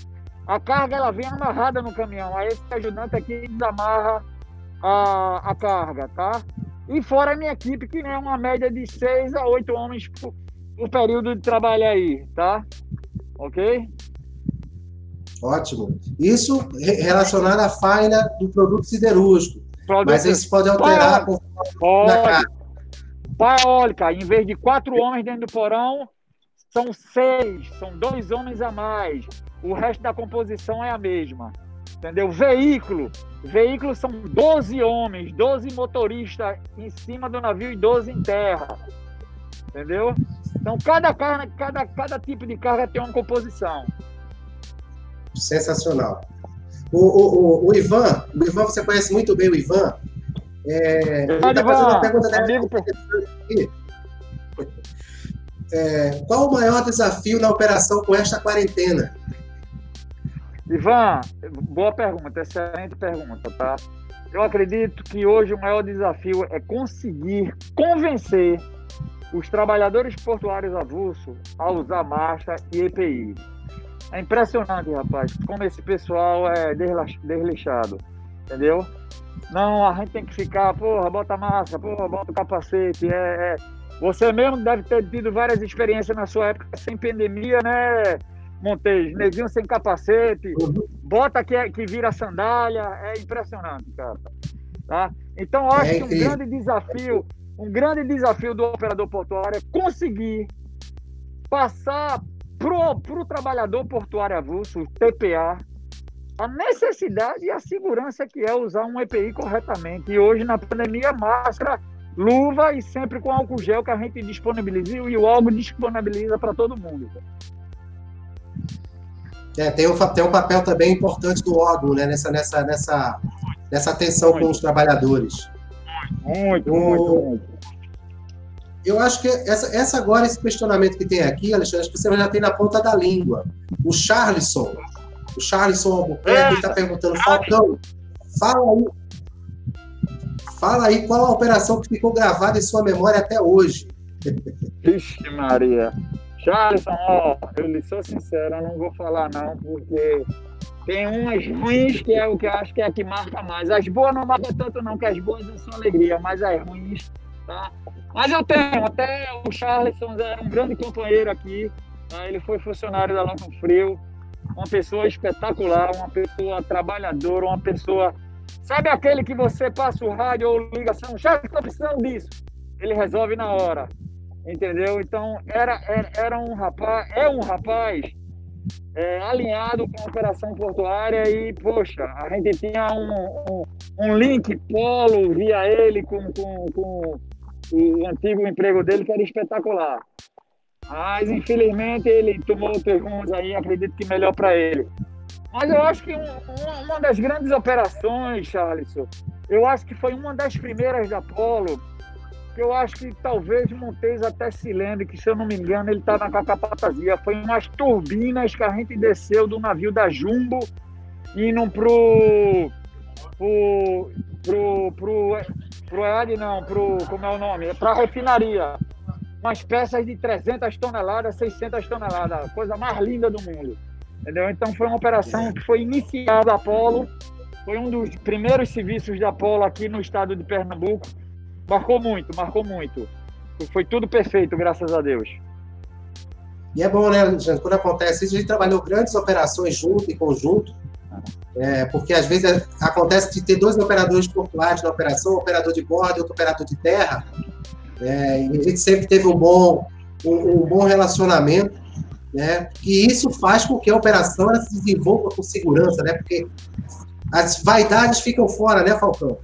A carga ela vem amarrada no caminhão. Aí esse ajudante aqui desamarra a, a carga, tá? E fora a minha equipe, que é uma média de seis a oito homens por, o período de trabalho aí, tá? Ok? Ótimo. Isso relacionado à faina do produto siderúrgico. Produto... Mas isso pode alterar pode. pode. Paeólica, em vez de quatro homens dentro do porão, são seis, são dois homens a mais. O resto da composição é a mesma. Entendeu? Veículo. Veículo são 12 homens, 12 motoristas em cima do navio e 12 em terra. Entendeu? Então, cada, carga, cada, cada tipo de carga tem uma composição. Sensacional. O, o, o, o Ivan, o Ivan, você conhece muito bem o Ivan. É, ele está fazendo uma pergunta dele. É, qual o maior desafio na operação com esta quarentena? Ivan, boa pergunta, excelente pergunta, tá? Eu acredito que hoje o maior desafio é conseguir convencer os trabalhadores portuários avulso a usar marcha e EPI. É impressionante, rapaz, como esse pessoal é desleixado, entendeu? Não, a gente tem que ficar, porra, bota máscara, porra, bota o capacete. É, é. Você mesmo deve ter tido várias experiências na sua época sem pandemia, né, Montes? Neguinho sem capacete, bota que, que vira sandália, é impressionante, cara. Tá? Então, eu acho é que um grande desafio um grande desafio do operador portuário é conseguir passar para o trabalhador portuário avulso, TPA, a necessidade e a segurança que é usar um EPI corretamente. E hoje, na pandemia, máscara, luva e sempre com álcool gel que a gente disponibiliza e o órgão disponibiliza para todo mundo. É, tem, um, tem um papel também importante do órgão né, nessa, nessa, nessa, nessa atenção muito. com os trabalhadores. Muito, muito, muito. Eu acho que essa, essa agora, esse questionamento que tem aqui, Alexandre, acho que você já tem na ponta da língua. O Charlison, o Charlison Albuquerque está perguntando, Falcão, fala aí, fala aí qual a operação que ficou gravada em sua memória até hoje. Vixe Maria. Charlison, ó, eu lhe sou sincero, eu não vou falar não, porque tem umas ruins que é o que eu acho que é a que marca mais. As boas não marcam tanto não, que as boas é só alegria, mas as ruins, tá? Mas eu tenho, até o Charlison era um grande companheiro aqui, tá? ele foi funcionário da Longo Frio, uma pessoa espetacular, uma pessoa trabalhadora, uma pessoa... Sabe aquele que você passa o rádio ou ligação, Charles, estou precisando disso. Ele resolve na hora entendeu? Então era, era, era um rapaz, é um rapaz é, alinhado com a operação portuária e, poxa, a gente tinha um, um, um link polo via ele com, com, com, o antigo emprego dele, que era espetacular. Mas, infelizmente, ele tomou rumos aí, acredito que melhor para ele. Mas eu acho que um, uma das grandes operações, Charles, eu acho que foi uma das primeiras da Polo, que eu acho que talvez Montes até se lembre, que se eu não me engano, ele está na capatazia. Foi umas turbinas que a gente desceu do navio da Jumbo, indo pro. pro. pro. pro. Pro EAD, não, pro. como é o nome? Para a refinaria. Umas peças de 300 toneladas, 600 toneladas, coisa mais linda do mundo. Entendeu? Então foi uma operação que foi iniciada a Apolo, foi um dos primeiros serviços da Apolo aqui no estado de Pernambuco Marcou muito, marcou muito. Foi tudo perfeito, graças a Deus. E é bom, né, Alexandre, quando acontece isso, a gente trabalhou grandes operações junto, em conjunto, é, porque às vezes acontece de ter dois operadores portuários na operação, um operador de bordo e outro operador de terra, é, e a gente sempre teve um bom, um, um, bom relacionamento, né, e isso faz com que a operação ela se desenvolva com segurança, né, porque as vaidades ficam fora, né, Falcão?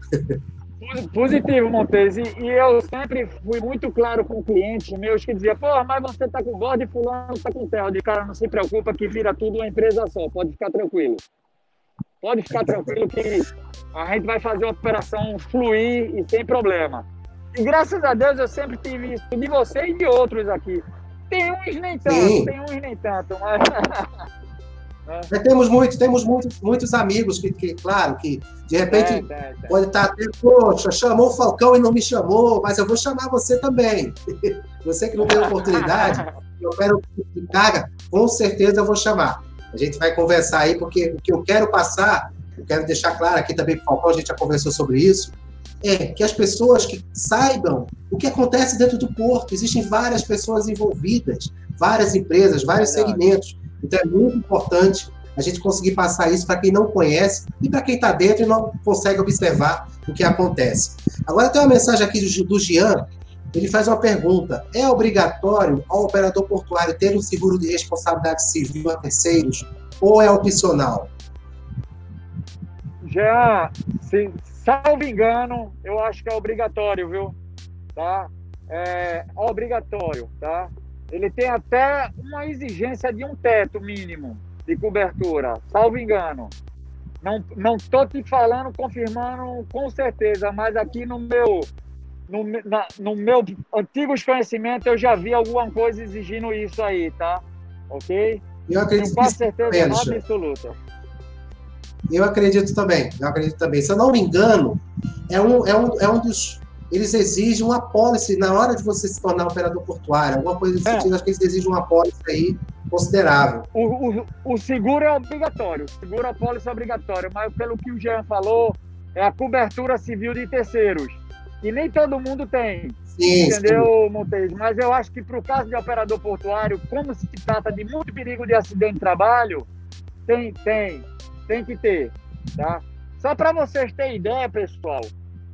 Positivo, Montes. E, e, eu sempre fui muito claro com clientes meus que dizia, pô, mas você tá com bordo e fulano tá com terra. De cara, não se preocupa que vira tudo uma empresa só. Pode ficar tranquilo. Pode ficar tranquilo que a gente vai fazer a operação fluir e sem problema. E graças a Deus eu sempre tive isso de você e de outros aqui. Tem uns nem tanto, Sim. tem uns nem tanto, mas... É. Temos muitos, temos muitos, muitos amigos que, que, claro, que de repente é, é, é. pode estar até, poxa, chamou o Falcão e não me chamou, mas eu vou chamar você também. você que não tem oportunidade, eu quero que carga, com certeza eu vou chamar. A gente vai conversar aí, porque o que eu quero passar, eu quero deixar claro aqui também para o Falcão, a gente já conversou sobre isso, é que as pessoas que saibam o que acontece dentro do porto. Existem várias pessoas envolvidas, várias empresas, vários segmentos. Então é muito importante a gente conseguir passar isso para quem não conhece e para quem está dentro e não consegue observar o que acontece. Agora tem uma mensagem aqui do, do Jean, ele faz uma pergunta: é obrigatório ao operador portuário ter um seguro de responsabilidade civil a terceiros ou é opcional? Já, se, salvo engano, eu acho que é obrigatório, viu? Tá? É obrigatório, tá? ele tem até uma exigência de um teto mínimo de cobertura, salvo engano. Não não te falando, confirmando com certeza, mas aqui no meu no, na, no meu antigos conhecimentos eu já vi alguma coisa exigindo isso aí, tá? Ok? Eu acredito com certeza é absoluta. Eu acredito também, eu acredito também. Se eu não me engano, é um, é um, é um dos eles exigem uma policy na hora de você se tornar operador portuário, alguma coisa nesse é. sentido, acho que eles exigem uma policy aí considerável. O, o, o seguro é obrigatório, o seguro a policy é obrigatório, mas pelo que o Jean falou, é a cobertura civil de terceiros, e nem todo mundo tem. Sim, entendeu, Montes? Mas eu acho que para o caso de operador portuário, como se trata de muito perigo de acidente de trabalho, tem, tem, tem que ter, tá? Só para vocês terem ideia, pessoal,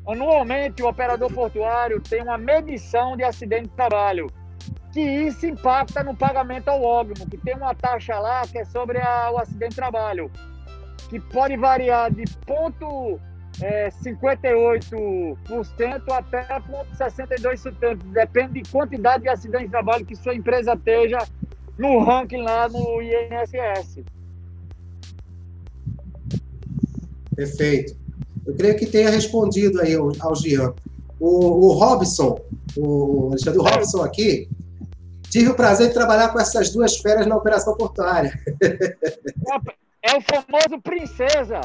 Anualmente, o operador portuário tem uma medição de acidente de trabalho. que isso impacta no pagamento ao óbito, que tem uma taxa lá que é sobre a, o acidente de trabalho, que pode variar de ponto é, 58% até ponto 62%, depende de quantidade de acidente de trabalho que sua empresa esteja no ranking lá no INSS. Perfeito. Eu creio que tenha respondido aí ao, ao Gian. O, o Robson, o Alexandre Robson aqui, tive o prazer de trabalhar com essas duas feras na operação portuária. É o famoso princesa.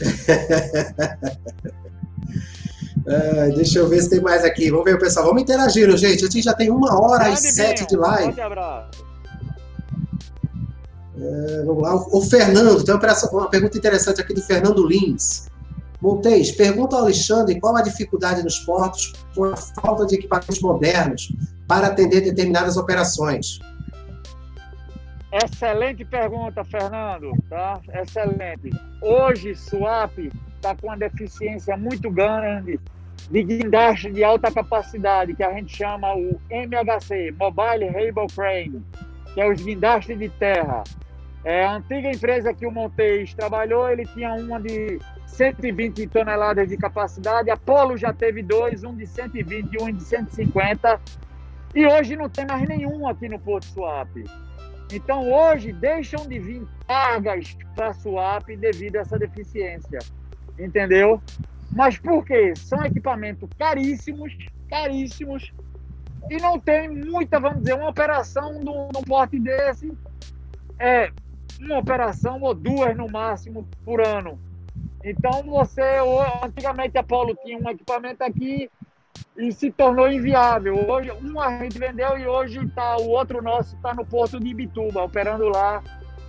é, deixa eu ver se tem mais aqui. Vamos ver, pessoal. Vamos interagir, gente. A gente já tem uma hora e sete de live. É, vamos lá. O, o Fernando, tem uma, uma pergunta interessante aqui do Fernando Lins. Montes, pergunta ao Alexandre qual a dificuldade nos portos com a falta de equipamentos modernos para atender determinadas operações. Excelente pergunta, Fernando. Tá? Excelente. Hoje, SWAP está com uma deficiência muito grande de guindaste de alta capacidade, que a gente chama o MHC, Mobile Cable Crane, que é os guindastes de terra. É, a antiga empresa que o Montes trabalhou, ele tinha uma de 120 toneladas de capacidade, a Polo já teve dois, um de 120 e um de 150, e hoje não tem mais nenhum aqui no Porto Suape. Então hoje deixam de vir cargas para Suape devido a essa deficiência, entendeu? Mas por quê? São equipamentos caríssimos, caríssimos, e não tem muita, vamos dizer, uma operação num, num porte desse é uma operação ou duas no máximo por ano. Então você, antigamente a Polo tinha um equipamento aqui e se tornou inviável. Hoje um a gente vendeu e hoje tá, o outro nosso está no porto de Ibituba, operando lá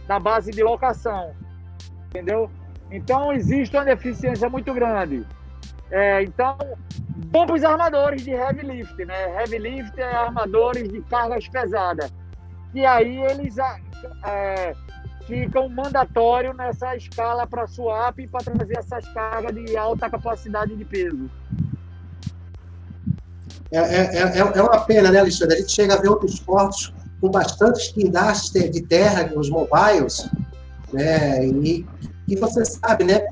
na base de locação. Entendeu? Então existe uma deficiência muito grande. É, então, bom para os armadores de heavy lift, né? Heavy lift é armadores de cargas pesadas. E aí eles é, ficam mandatório nessa escala para swap para trazer essas cargas de alta capacidade de peso. É, é, é, é uma pena, né, Alexandre? A gente chega a ver outros portos com bastantes guindastes de terra, os mobiles, né? E, e você sabe, né?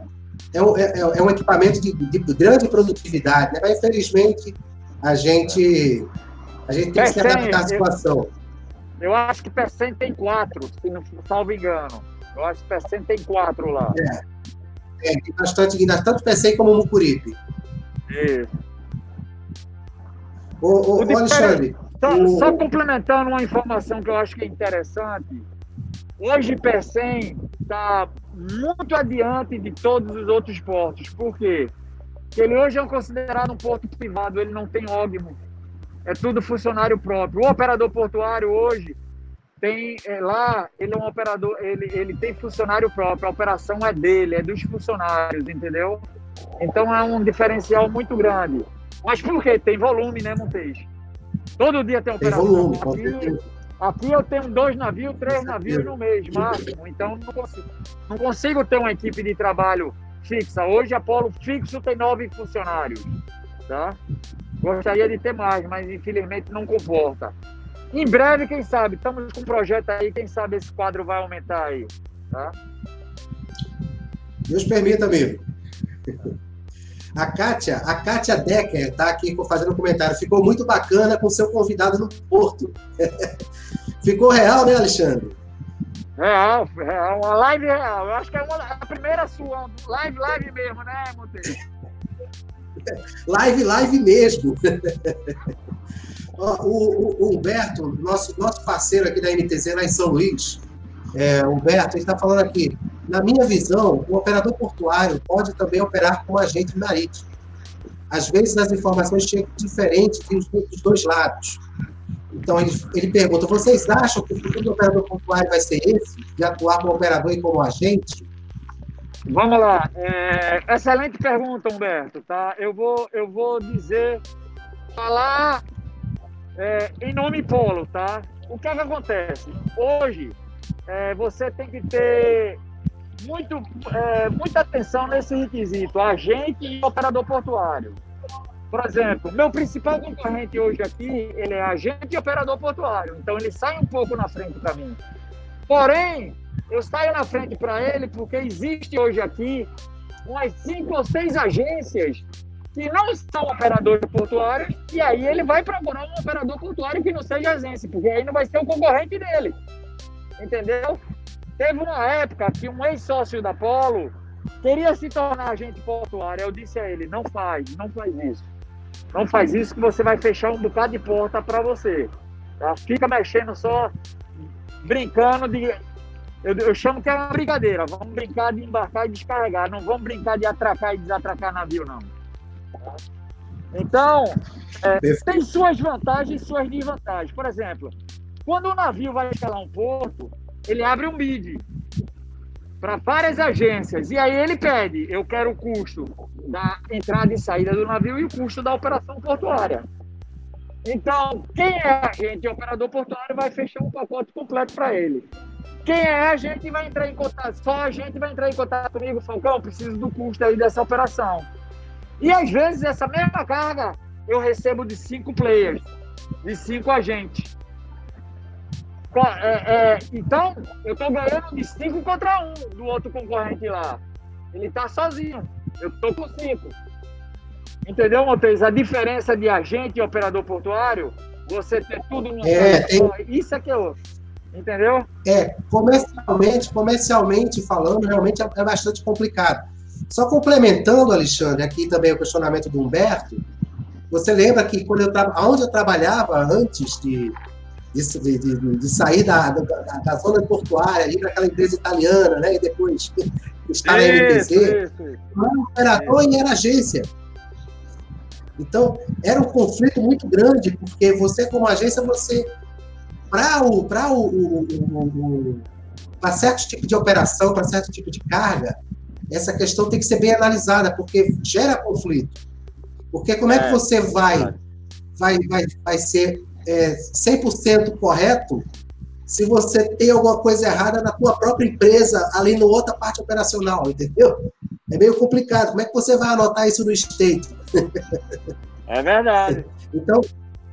É um, é, é um equipamento de, de, grande produtividade, né? Mas infelizmente a gente a gente tem que se adaptar à situação. Eu acho que Pecém tem quatro, se não salvo engano. Eu acho que Pecém tem quatro lá. É, é tem bastante guindaste, tanto Pecém como Mucuripe. Isso. Ô, ô, Alexandre. Só, o... só, complementando uma informação que eu acho que é interessante. Hoje Pecém está muito adiante de todos os outros portos. Por quê? Porque ele hoje é considerado um porto privado, ele não tem ógmo é tudo funcionário próprio. O operador portuário hoje tem é, lá, ele é um operador, ele, ele tem funcionário próprio, a operação é dele, é dos funcionários, entendeu? Então é um diferencial muito grande. Mas por quê? Tem volume, né, Montes? Todo dia tem operação. Tem volume, aqui, aqui eu tenho dois navios, três navios no mês, máximo. Então não consigo, não consigo ter uma equipe de trabalho fixa. Hoje a Polo fixo tem nove funcionários. Tá? Gostaria de ter mais, mas infelizmente não comporta. Em breve, quem sabe, estamos com um projeto aí, quem sabe esse quadro vai aumentar aí. Tá? Deus permita, amigo. A Kátia, a Kátia Decker está aqui fazendo um comentário. Ficou muito bacana com seu convidado no Porto. Ficou real, né, Alexandre? Real, real. Uma live real. Eu acho que é uma, a primeira sua. Live, live mesmo, né, Monteiro? live, live mesmo. o, o, o, Humberto, nosso, nosso parceiro aqui da NTZ lá em São Luís, é, Humberto, ele está falando aqui. Na minha visão, o operador portuário pode também operar como agente marítimo. Às vezes as informações chegam diferentes dos dois lados. Então ele, ele pergunta: vocês acham que o futuro do operador portuário vai ser esse, de atuar como operador e como agente? Vamos lá. É, excelente pergunta, Humberto. Tá? Eu, vou, eu vou dizer, falar é, em nome Polo, tá? O que, é que acontece? Hoje, é, você tem que ter muito, é, muita atenção nesse requisito, agente e operador portuário. Por exemplo, meu principal concorrente hoje aqui, ele é agente e operador portuário. Então ele sai um pouco na frente para mim. Porém, eu saio na frente para ele porque existe hoje aqui umas cinco ou seis agências que não são operadores portuários, e aí ele vai procurar um operador portuário que não seja agência, porque aí não vai ser o concorrente dele. Entendeu? Teve uma época que um ex-sócio da Polo queria se tornar agente portuário. Eu disse a ele: não faz, não faz isso. Não faz isso que você vai fechar um bocado de porta para você. Tá? Fica mexendo só, brincando de. Eu, eu, chamo que é uma brincadeira. Vamos brincar de embarcar e descarregar. Não vamos brincar de atracar e desatracar navio, não. Então, é, tem suas vantagens e suas desvantagens. Por exemplo, quando o navio vai escalar um porto, ele abre um bid para várias agências. E aí ele pede, eu quero o custo da entrada e saída do navio e o custo da operação portuária. Então, quem é agente e operador portuário vai fechar um pacote completo para ele. Quem é agente vai entrar em contato, só a gente vai entrar em contato comigo, Falcão, preciso do custo aí dessa operação. E às vezes essa mesma carga eu recebo de cinco players, de cinco agentes. É, é, então, eu estou ganhando de 5 contra 1 um do outro concorrente lá. Ele está sozinho. Eu estou com 5. Entendeu, Montes? A diferença de agente e operador portuário, você ter tudo no é, tem... Isso é que eu. Entendeu? É, comercialmente, comercialmente falando, realmente é, é bastante complicado. Só complementando, Alexandre, aqui também o questionamento do Humberto, você lembra que quando eu onde eu trabalhava antes de, de, de, de sair da, da, da, zona portuária, ir para aquela empresa italiana, né? E depois estar na MTZ. Era operador e era agência. Então, era um conflito muito grande, porque você, como agência, você. Para o, pra o, o, o, o certo tipo de operação, para certo tipo de carga, essa questão tem que ser bem analisada, porque gera conflito. Porque como é, é que você vai, vai, vai, vai ser é, 100% correto se você tem alguma coisa errada na tua própria empresa, ali na outra parte operacional, entendeu? É meio complicado. Como é que você vai anotar isso no state? É verdade. Então,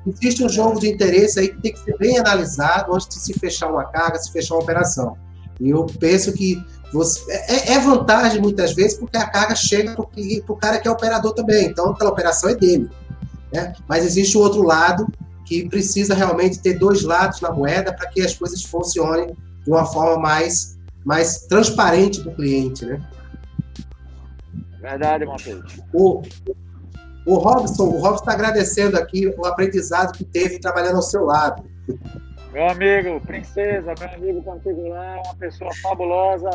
existe um jogo de interesse aí que tem que ser bem analisado antes de se fechar uma carga, se fechar uma operação. E eu penso que você, é, é vantagem muitas vezes porque a carga chega para o cara que é operador também. Então, aquela operação é dele. Né? Mas existe o outro lado que precisa realmente ter dois lados na moeda para que as coisas funcionem de uma forma mais, mais transparente para o cliente, né? Verdade, Matheus. O, o Robson, o Robson está agradecendo aqui o aprendizado que teve trabalhando ao seu lado. Meu amigo, princesa, meu amigo particular, uma pessoa fabulosa.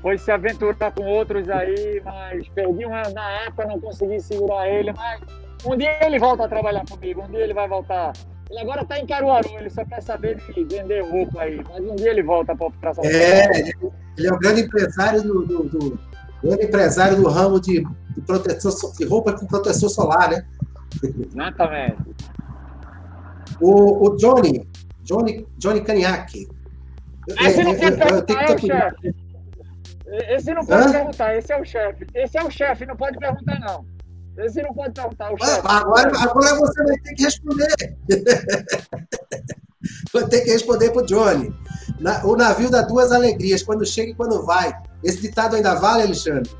Foi se aventurar com outros aí, mas perdi uma na época, não consegui segurar ele, mas um dia ele volta a trabalhar comigo, um dia ele vai voltar. Ele agora está em Caruaru, ele só quer saber de vender roupa aí, mas um dia ele volta para São Paulo. É, ele é o grande empresário do, do, do grande empresário do ramo de, de, proteção, de roupa com proteção solar, né? Exatamente. O, o Johnny, Johnny, Johnny Caniac. Esse não pode perguntar, é o chefe. Esse não pode Hã? perguntar, esse é o chefe. Esse é o chefe, não pode perguntar, não. Esse não pode perguntar o chefe. Agora, agora você vai ter que responder. vai ter que responder para o Johnny. o navio dá duas alegrias, quando chega e quando vai. Esse ditado ainda vale, Alexandre?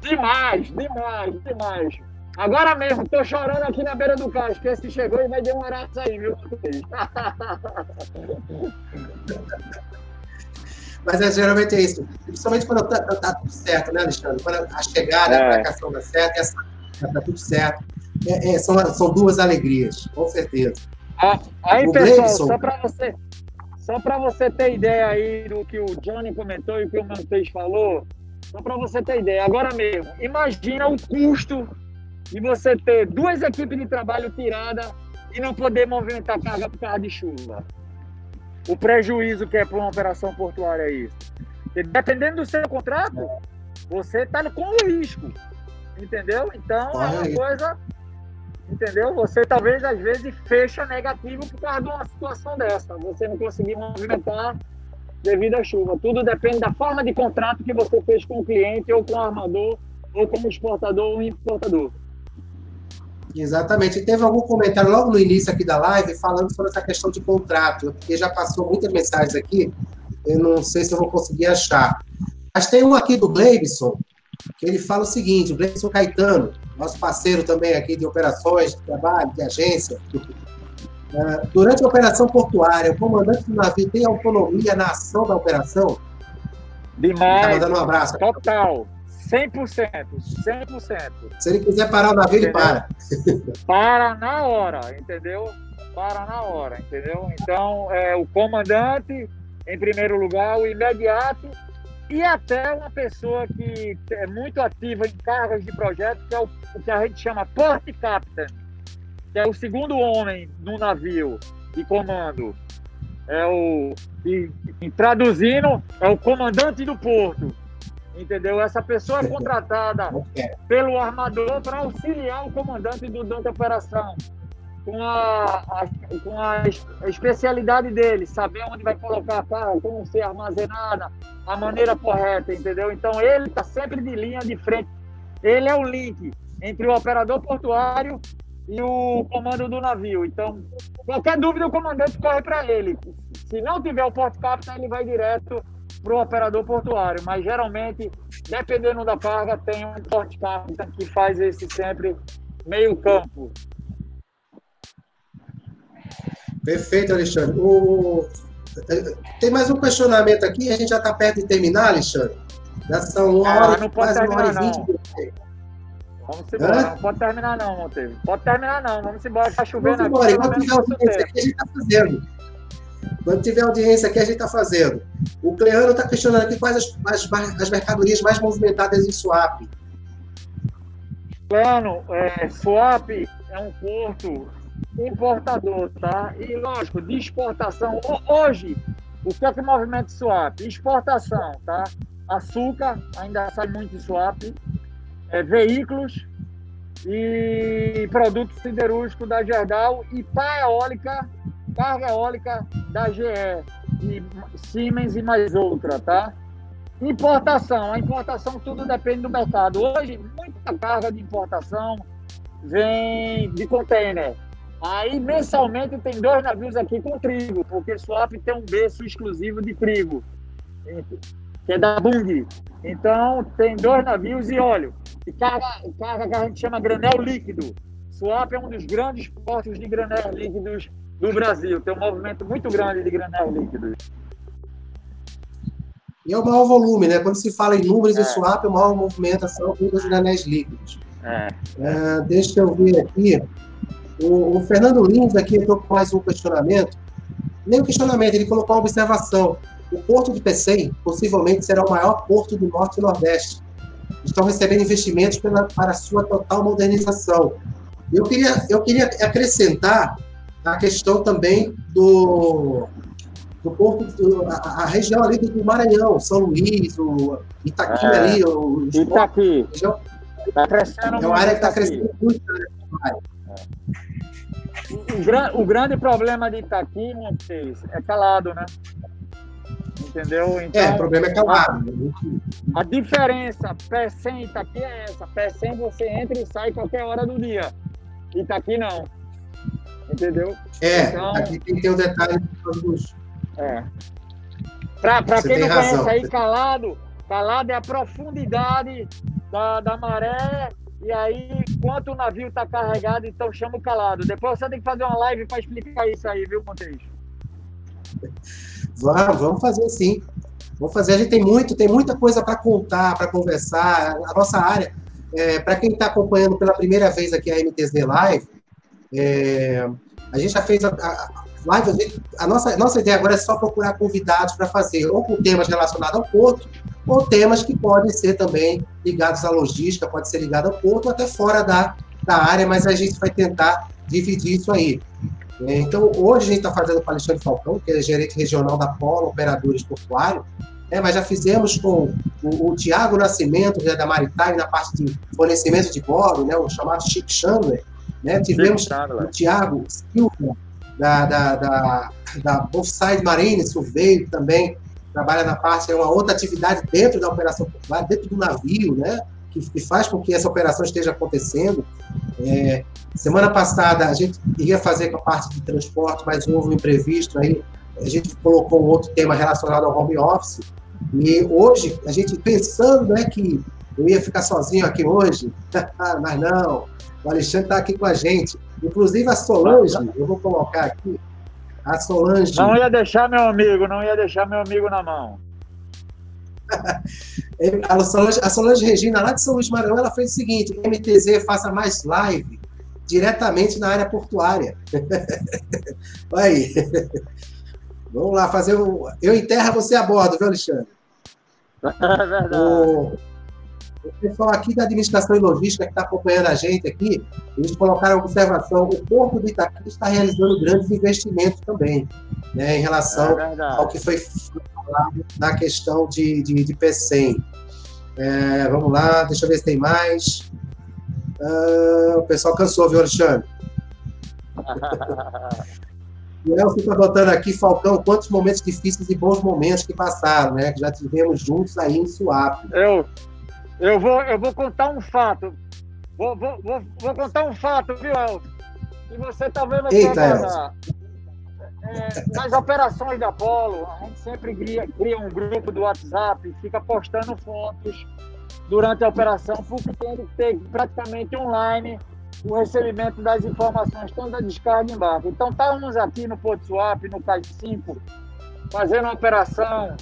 Demais, demais, demais. Agora mesmo, estou chorando aqui na beira do cais, que esse chegou e vai demorar isso aí, viu? Mas é, geralmente é isso. Principalmente quando está tá, tá tudo certo, né, Alexandre? Quando a chegada, é. a embarcação dá certo, essa tá tudo certo. É, é, são, são duas alegrias, com certeza. Ah, aí, o pessoal, Gleison... só para você, só para você ter ideia aí do que o Johnny comentou e o que o Mantes falou, só para você ter ideia, agora mesmo, imagina o custo de você ter duas equipes de trabalho tiradas e não poder movimentar carga por causa de chuva. O prejuízo que é para uma operação portuária é isso. E dependendo do seu contrato, você está com o risco. Entendeu? Então é uma coisa. Entendeu? Você talvez às vezes fecha negativo por causa de uma situação dessa. Você não conseguir movimentar devido à chuva. Tudo depende da forma de contrato que você fez com o cliente, ou com o armador, ou com o exportador ou importador. Exatamente. E teve algum comentário logo no início aqui da live falando sobre essa questão de contrato, porque já passou muitas mensagens aqui, eu não sei se eu vou conseguir achar. Mas tem um aqui do Gleibson, ele fala o seguinte, o Gleibson Caetano, nosso parceiro também aqui de operações, de trabalho, de agência. Uh, durante a operação portuária, o comandante do navio tem autonomia na ação da operação? Demais. Tá mandando um abraço. Total. 100%, 100%. Se ele quiser parar o navio, ele para. Para na hora, entendeu? Para na hora, entendeu? Então, é, o comandante, em primeiro lugar, o imediato e até uma pessoa que é muito ativa em cargas de projeto, que é o, o que a gente chama port captain, que é o segundo homem no navio de comando. É o, e, e traduzindo, é o comandante do porto entendeu? Essa pessoa é contratada pelo armador para auxiliar o comandante do, da operação, com a, a, com a especialidade dele, saber onde vai colocar a carga, como ser armazenada, a maneira correta, entendeu? Então ele está sempre de linha de frente. Ele é o link entre o operador portuário e o comando do navio. Então, qualquer dúvida, o comandante corre para ele. Se não tiver o porto capta, ele vai direto para o operador portuário, mas geralmente, dependendo da carga, tem um porte captain que faz esse sempre meio campo. Perfeito, Alexandre. O... Tem mais um questionamento aqui, a gente já está perto de terminar, Alexandre. Já são uma ah, hora, não pode terminar, não. Vamos embora, não pode terminar não, Monteiro. Pode terminar não, vamos embora, está chovendo vamos embora, aqui. Enquanto tiver audiência aqui, a gente está fazendo. Quando tiver audiência aqui, a gente está fazendo. O Cleano está questionando aqui quais as, as, as, mercadorias mais movimentadas em swap. Cleano, é, swap é um porto importador, tá? E, lógico, de exportação. Hoje, o que é que movimenta swap? Exportação, tá? Açúcar, ainda sai muito swap. É, veículos e produtos siderúrgicos da Gerdau e pá eólica carga eólica da GE, e Siemens e mais outra, tá? Importação. A importação tudo depende do mercado. Hoje, muita carga de importação vem de container. Aí, mensalmente, tem dois navios aqui com trigo, porque Swap tem um berço exclusivo de trigo, que é da Bung. Então, tem dois navios e óleo. E carga, carga que a gente chama granel líquido. Swap é um dos grandes portos de granel líquidos do Brasil. Tem um movimento muito grande de granel líquido. E é o maior volume, né? Quando se fala em números é. e swap, é a maior movimentação dos granéis líquidos. É. Uh, deixa eu ver aqui. O, o Fernando Lins aqui entrou com mais um questionamento. Nem um questionamento, ele colocou uma observação. O porto de Pecém possivelmente será o maior porto do Norte e Nordeste. Estão recebendo investimentos pela, para sua total modernização. Eu queria, eu queria acrescentar a questão também do, do porto, do, a, a, região ali do, Maranhão, São Luís, o Itaqui é, ali, o Itaqui. Está crescendo É uma área que está crescendo muito. Né? O, o, grande problema de Itaqui, Montes, é calado, né? Entendeu? Então, é, o problema é calado. A, a diferença pé 100 Itaqui é essa. Pé 100 você entra e sai qualquer hora do dia. Itaqui não entendeu? É, então, aqui tem que ter o um detalhe dos. É. Para quem não razão. conhece aí, calado, calado é a profundidade da, da maré, e aí, quanto o navio está carregado, então chama o calado. Depois você tem que fazer uma live para explicar isso aí, viu, Montes? Vamos, vamos fazer sim. Vamos fazer. A gente tem muito, tem muita coisa para contar, para conversar. A nossa área, é, para quem está acompanhando pela primeira vez aqui a MTZ Live, é, a gente já fez a, a live, a, gente, a, nossa, nossa ideia agora é só procurar convidados para fazer, ou com temas relacionados ao porto, ou temas que podem ser também ligados à logística, pode ser ligado ao porto, ou até fora da, da área, mas a gente vai tentar dividir isso aí. É, então, hoje a gente está fazendo com o Alexandre Falcão, que é gerente regional da Polo Operadores Portuários, é, mas já fizemos com o, o Tiago Nascimento, é da Maritime, na parte de fornecimento de bordo, né, o chamado Chico Chandler, né? Tivemos o Thiago Silva, da, da, da, da Bonside Marines, que veio também, trabalha na parte, é uma outra atividade dentro da operação popular, dentro do navio, né? que, que faz com que essa operação esteja acontecendo. É, semana passada a gente ia fazer com a parte de transporte, mas houve um imprevisto aí, a gente colocou um outro tema relacionado ao home office, e hoje, a gente pensando né, que eu ia ficar sozinho aqui hoje, mas não, o Alexandre está aqui com a gente. Inclusive a Solange, eu vou colocar aqui, a Solange. Não ia deixar meu amigo, não ia deixar meu amigo na mão. a, Solange, a Solange Regina, lá de São Luís Maranhão, ela fez o seguinte: MTZ faça mais live diretamente na área portuária. Vai aí. Vamos lá, fazer o. Eu em terra, você a bordo, viu, Alexandre? É verdade. O, o pessoal aqui da administração e logística que está acompanhando a gente aqui, eles colocaram a observação: o Porto do Itaqui está realizando grandes investimentos também, né, em relação é ao que foi falado na questão de, de, de PCM. É, vamos lá, deixa eu ver se tem mais. Uh, o pessoal cansou, viu, Alexandre? O Elcio está botando aqui, Falcão, quantos momentos difíceis e bons momentos que passaram, né? Que já tivemos juntos aí em Suape. Eu, eu, vou, eu vou contar um fato. Vou, vou, vou, vou contar um fato, viu, Elcio? E você talvez vai Eita. É, nas operações da Apolo, a gente sempre cria, cria um grupo do WhatsApp, fica postando fotos durante a operação, porque tem que ter praticamente online o recebimento das informações, tanto da descarga embarque. Então, estávamos aqui no Porto Swap, no CAI 5, fazendo uma operação,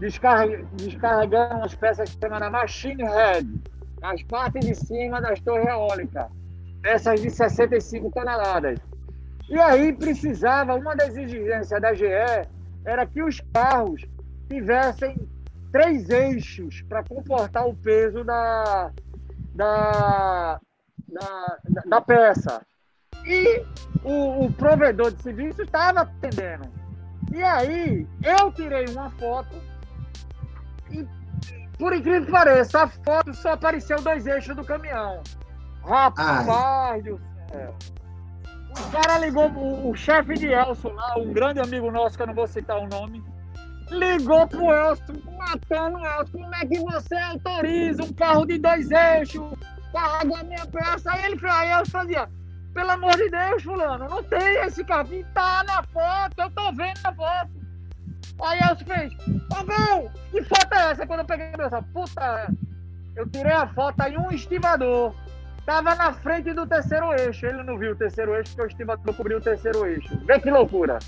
descarre, descarregando as peças que se chama Machine Head, as partes de cima das torres eólicas, peças de 65 toneladas. E aí precisava, uma das exigências da GE era que os carros tivessem três eixos para comportar o peso da, da, da, da peça. E o, o provedor de serviço estava atendendo. E aí, eu tirei uma foto por incrível que pareça, a foto só apareceu dois eixos do caminhão. Rapaz do céu. O cara ligou, o, o chefe de Elson lá, um grande amigo nosso, que eu não vou citar o nome, ligou pro Elson, matando o Elson. Como é que você autoriza um carro de dois eixos carregar minha peça. Aí ele aí eu fazia, pelo amor de Deus, fulano, não tem esse carrinho, tá na foto, eu tô vendo na foto. Aí Elcio fez, bom, que foto é essa? Quando eu peguei essa puta, eu tirei a foto aí um estivador. Tava na frente do terceiro eixo. Ele não viu o terceiro eixo, porque o estivador cobriu o terceiro eixo. Vê que loucura.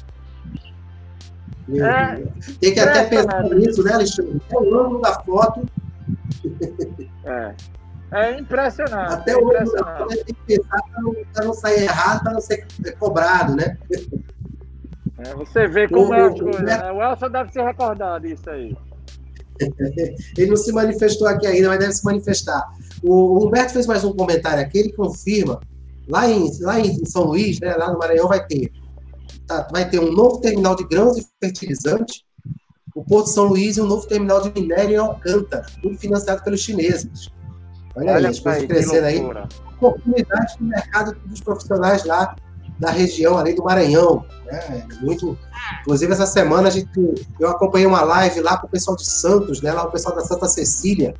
É, Tem que até pensar nisso, né, Alexandre? É o ângulo da foto. É. É impressionante. Até é impressionante. tem que pensar para não, não, sair errado, para não ser cobrado, né? É, você vê como o, é as coisas. Né? O Elson deve se recordar disso aí. Ele não se manifestou aqui ainda, mas deve se manifestar. O Humberto fez mais um comentário aqui, ele confirma. Lá em, lá em São Luís, né, lá no Maranhão, vai ter, tá, vai ter um novo terminal de grãos e fertilizantes, o Porto São Luís e um novo terminal de minério em Alcântara, tudo financiado pelos chineses. Olha, Olha aí, as coisas crescendo aí. Oportunidade no mercado dos profissionais lá da região, além do Maranhão. Né? Muito. Inclusive, essa semana a gente, eu acompanhei uma live lá com o pessoal de Santos, né? lá o pessoal da Santa Cecília,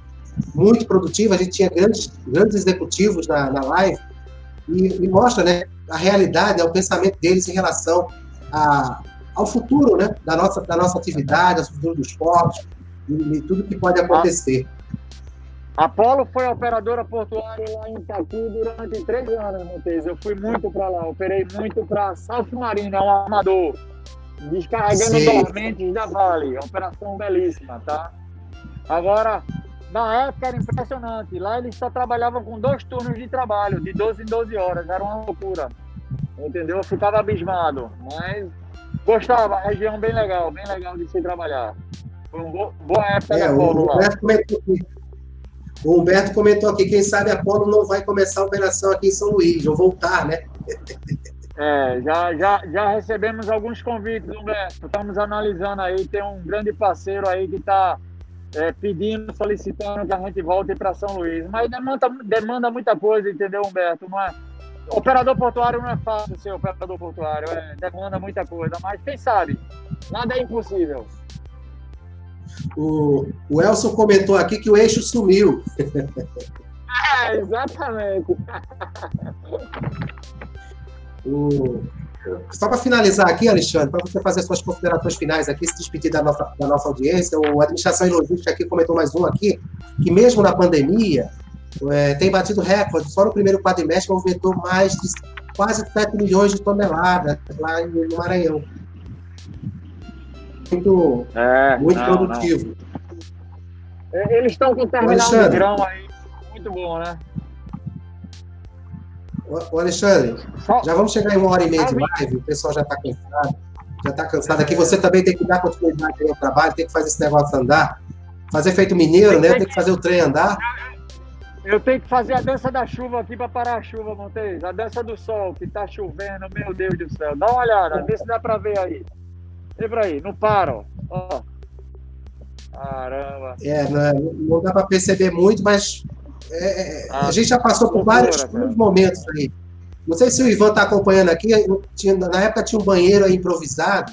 muito produtiva. A gente tinha grandes, grandes executivos na, na live e, e mostra né, a realidade, é o pensamento deles em relação a, ao futuro né, da, nossa, da nossa atividade, ao futuro dos portos e, e tudo que pode acontecer. Ah. Apolo foi operadora portuária lá em Itaqui durante três anos, Montes. Eu fui muito para lá, operei muito para Salto Marino, é um armador, descarregando dormentes da Vale. Operação belíssima, tá? Agora, na época era impressionante. Lá eles só trabalhavam com dois turnos de trabalho, de 12 em 12 horas. Era uma loucura. Entendeu? Eu ficava abismado. Mas gostava, região bem legal, bem legal de se trabalhar. Foi uma boa época é, da Apolo lá. O Humberto comentou aqui, quem sabe a Polo não vai começar a operação aqui em São Luís, ou voltar, né? É, já, já, já recebemos alguns convites, Humberto. Estamos analisando aí, tem um grande parceiro aí que está é, pedindo, solicitando que a gente volte para São Luís. Mas demanda, demanda muita coisa, entendeu, Humberto? Não é, operador portuário não é fácil ser operador portuário, é, demanda muita coisa. Mas quem sabe, nada é impossível. O, o Elson comentou aqui que o eixo sumiu. É, exatamente. o, só para finalizar aqui, Alexandre, para você fazer suas considerações finais aqui, se despedir da nossa, da nossa audiência, o Administração e Logística aqui comentou mais um aqui, que mesmo na pandemia, é, tem batido recorde. Só no primeiro quadrimestre movimentou mais de quase 7 milhões de toneladas lá no Maranhão. Muito, é, muito não, produtivo. Não. É, eles estão com o terminal de grão aí. Muito bom, né? Ô, Alexandre, já vamos chegar em uma hora e meia de live, o pessoal já está cansado. Já está cansado aqui. Você também tem que dar continuidade ao trabalho, tem que fazer esse negócio andar. Fazer feito mineiro, né? Tem que fazer o trem andar. Eu tenho que fazer a dança da chuva aqui para parar a chuva, Montes. A dança do sol, que tá chovendo, meu Deus do céu. Dá uma olhada, vê se dá para ver aí. Pra aí, não para, ó. Caramba. É, não, é, não dá para perceber muito, mas é, é ah, a gente já passou por vários momentos aí. Não sei se o Ivan está acompanhando aqui. Tinha, na época tinha um banheiro improvisado,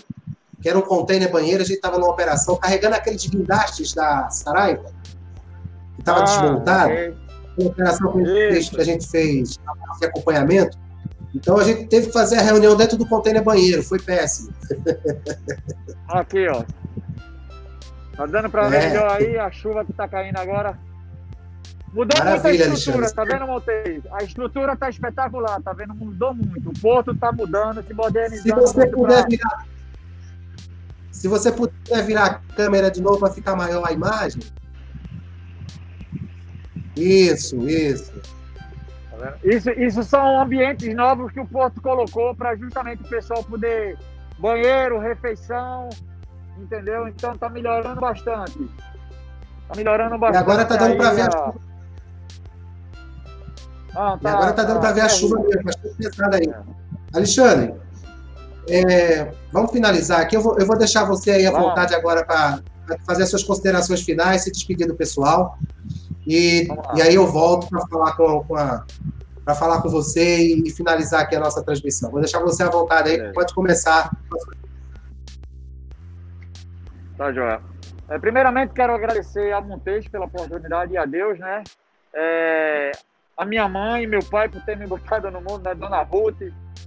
que era um container banheiro. A gente estava numa operação carregando aqueles guindastes da Saraiva, que estava ah, desmontado. Okay uma operação que a gente fez de acompanhamento. Então a gente teve que fazer a reunião dentro do container banheiro, foi péssimo. Aqui, ó. Tá dando para ver é. aí a chuva que tá caindo agora. Mudou Maravilha, muito a estrutura, Alexandre. tá vendo, Monteiro? A estrutura tá espetacular, tá vendo? Mudou muito. O porto tá mudando, se modernizando. Se você puder pra... virar. Se você puder virar a câmera de novo para ficar maior a imagem, isso, isso. Tá isso, isso são ambientes novos que o Porto colocou para justamente o pessoal poder banheiro, refeição, entendeu? Então tá melhorando bastante. Tá melhorando bastante. E agora tá dando para ver a chuva. Ah, tá, e agora tá dando tá, para ver a chuva mesmo, bastante pesada aí. É. Alexandre, é, vamos finalizar aqui. Eu vou, eu vou deixar você aí à vamos. vontade agora para fazer as suas considerações finais, se despedir do pessoal. E, e aí eu volto para falar com, com a para falar com você e, finalizar aqui a nossa transmissão. Vou deixar você à vontade aí, é. pode começar. Tá, Joel. É, primeiramente, quero agradecer a Montes pela oportunidade e a Deus, né? É, a minha mãe e meu pai por terem me botado no mundo, né? Dona Ruth,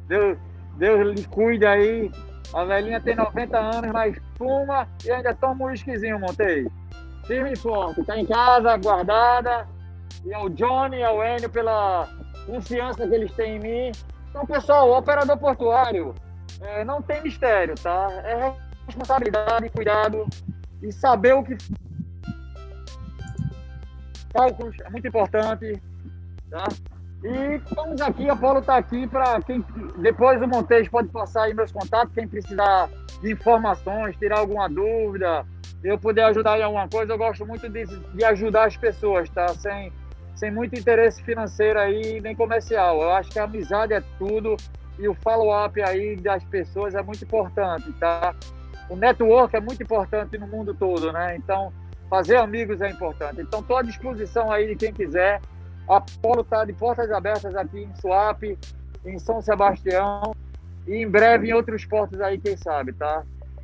Deus, Deus lhe cuide aí. A velhinha tem 90 anos, mas fuma e ainda toma um whiskyzinho, Montes firme e forte. Está em casa, guardada. E ao Johnny e ao Enio pela confiança que eles têm em mim. Então, pessoal, o operador portuário é, não tem mistério, tá? É responsabilidade, cuidado e saber o que. Cálculos é muito importante, tá? E estamos aqui, a Paulo está aqui para quem. Depois o Montes pode passar aí meus contatos, quem precisar de informações, tirar alguma dúvida, eu puder ajudar em alguma coisa, eu gosto muito de, de ajudar as pessoas, tá? Sem, sem muito interesse financeiro aí, nem comercial. Eu acho que a amizade é tudo e o follow-up aí das pessoas é muito importante, tá? O network é muito importante no mundo todo, né? Então, fazer amigos é importante. Então, estou à disposição aí de quem quiser. A Polo está de portas abertas aqui em Suape, em São Sebastião e em breve em outros portos aí, quem sabe, tá?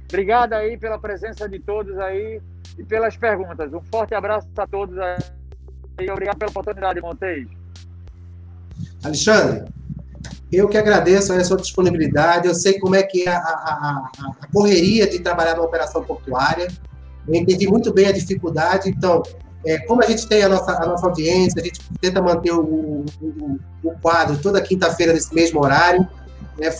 Obrigado aí pela presença de todos aí e pelas perguntas. Um forte abraço a todos aí. E obrigado pela oportunidade, Montes. Alexandre, eu que agradeço a sua disponibilidade. Eu sei como é que é a, a, a, correria de trabalhar na operação portuária. Eu entendi muito bem a dificuldade. Então, é, como a gente tem a nossa, a nossa audiência, a gente tenta manter o, o, o quadro toda quinta-feira nesse mesmo horário. Né?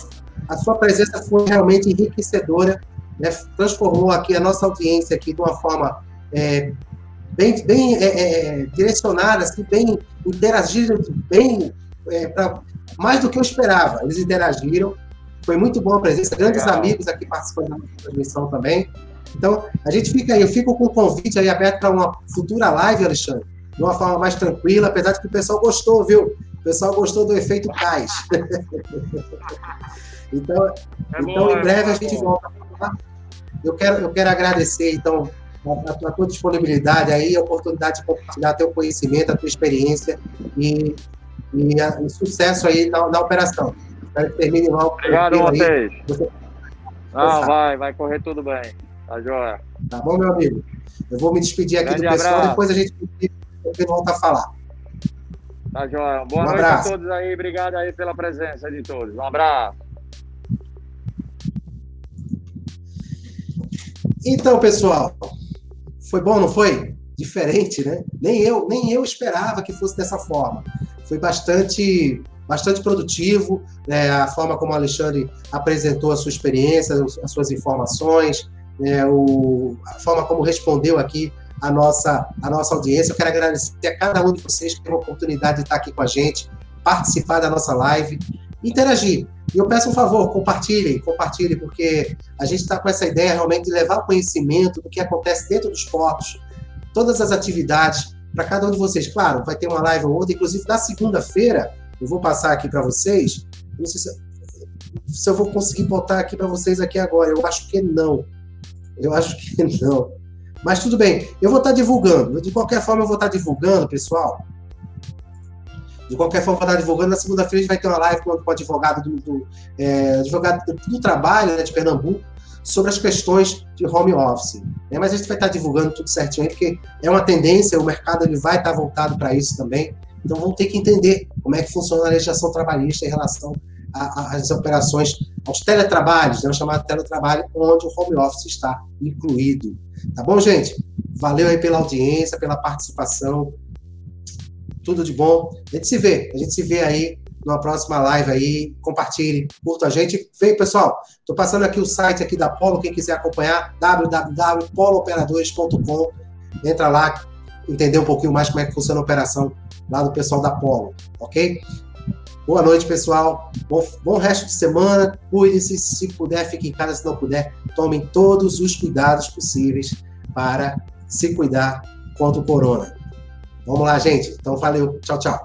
A sua presença foi realmente enriquecedora né, transformou aqui a nossa audiência aqui de uma forma é, bem, bem é, é, direcionada, assim, bem interagiram, bem é, pra, mais do que eu esperava. Eles interagiram, foi muito boa a presença, grandes Legal. amigos aqui participando da transmissão também. Então, a gente fica aí, eu fico com o convite aí aberto para uma futura live, Alexandre, de uma forma mais tranquila, apesar de que o pessoal gostou, viu? O pessoal gostou do efeito cais. então, é então bom, em breve é a gente volta eu quero, eu quero agradecer, então, a, a, tua disponibilidade aí, a oportunidade de compartilhar teu conhecimento, a tua experiência e, e, a, e sucesso aí na, na, operação. Espero que termine mal. Obrigado a vocês. Você... Não, vai, vai correr tudo bem. Tá joia. Tá bom, meu amigo? Eu vou me despedir aqui Grande do pessoal, abraço. depois a gente volta a falar. Tá joia. Boa Um noite abraço. a todos aí. Obrigado aí pela presença de todos. Um abraço. Então, pessoal, foi bom, não foi? Diferente, né? Nem eu, nem eu esperava que fosse dessa forma. Foi bastante, bastante produtivo, né? a forma como o Alexandre apresentou a sua experiência, as suas informações, né? o, a forma como respondeu aqui a nossa, a nossa audiência. Eu quero agradecer a cada um de vocês que teve a oportunidade de estar aqui com a gente, participar da nossa live, interagir. E eu peço um favor, compartilhem, compartilhem, porque a gente está com essa ideia realmente de levar conhecimento do que acontece dentro dos portos, todas as atividades para cada um de vocês. Claro, vai ter uma live ou outra, inclusive na segunda-feira, eu vou passar aqui para vocês. Não sei se, se eu vou conseguir botar aqui para vocês aqui agora. Eu acho que não. Eu acho que não. Mas tudo bem, eu vou estar divulgando. De qualquer forma, eu vou estar divulgando, pessoal. De qualquer forma, vou estar divulgando. Na segunda-feira a gente vai ter uma live com o advogado do, do, é, advogado do, trabalho né, de Pernambuco sobre as questões de home office. Né? Mas a gente vai estar divulgando tudo certinho aí, porque é uma tendência, o mercado ele vai estar voltado para isso também. Então vamos ter que entender como é que funciona a legislação trabalhista em relação às operações, aos teletrabalhos, né, o chamado teletrabalho, onde o home office está incluído. Tá bom, gente? Valeu aí pela audiência, pela participação. Tudo de bom. A gente se vê, a gente se vê aí numa próxima live aí. Compartilhe, curta a gente. Vem, pessoal. Estou passando aqui o site aqui da Polo, quem quiser acompanhar, www.polooperadores.com. Entra lá, entender um pouquinho mais como é que funciona a operação lá do pessoal da Polo, ok? Boa noite, pessoal. Bom, bom resto de semana. Cuide-se. Se puder, fique em casa. Se não puder, tomem todos os cuidados possíveis para se cuidar contra o corona. Vamos lá, gente. Então, valeu. Tchau, tchau.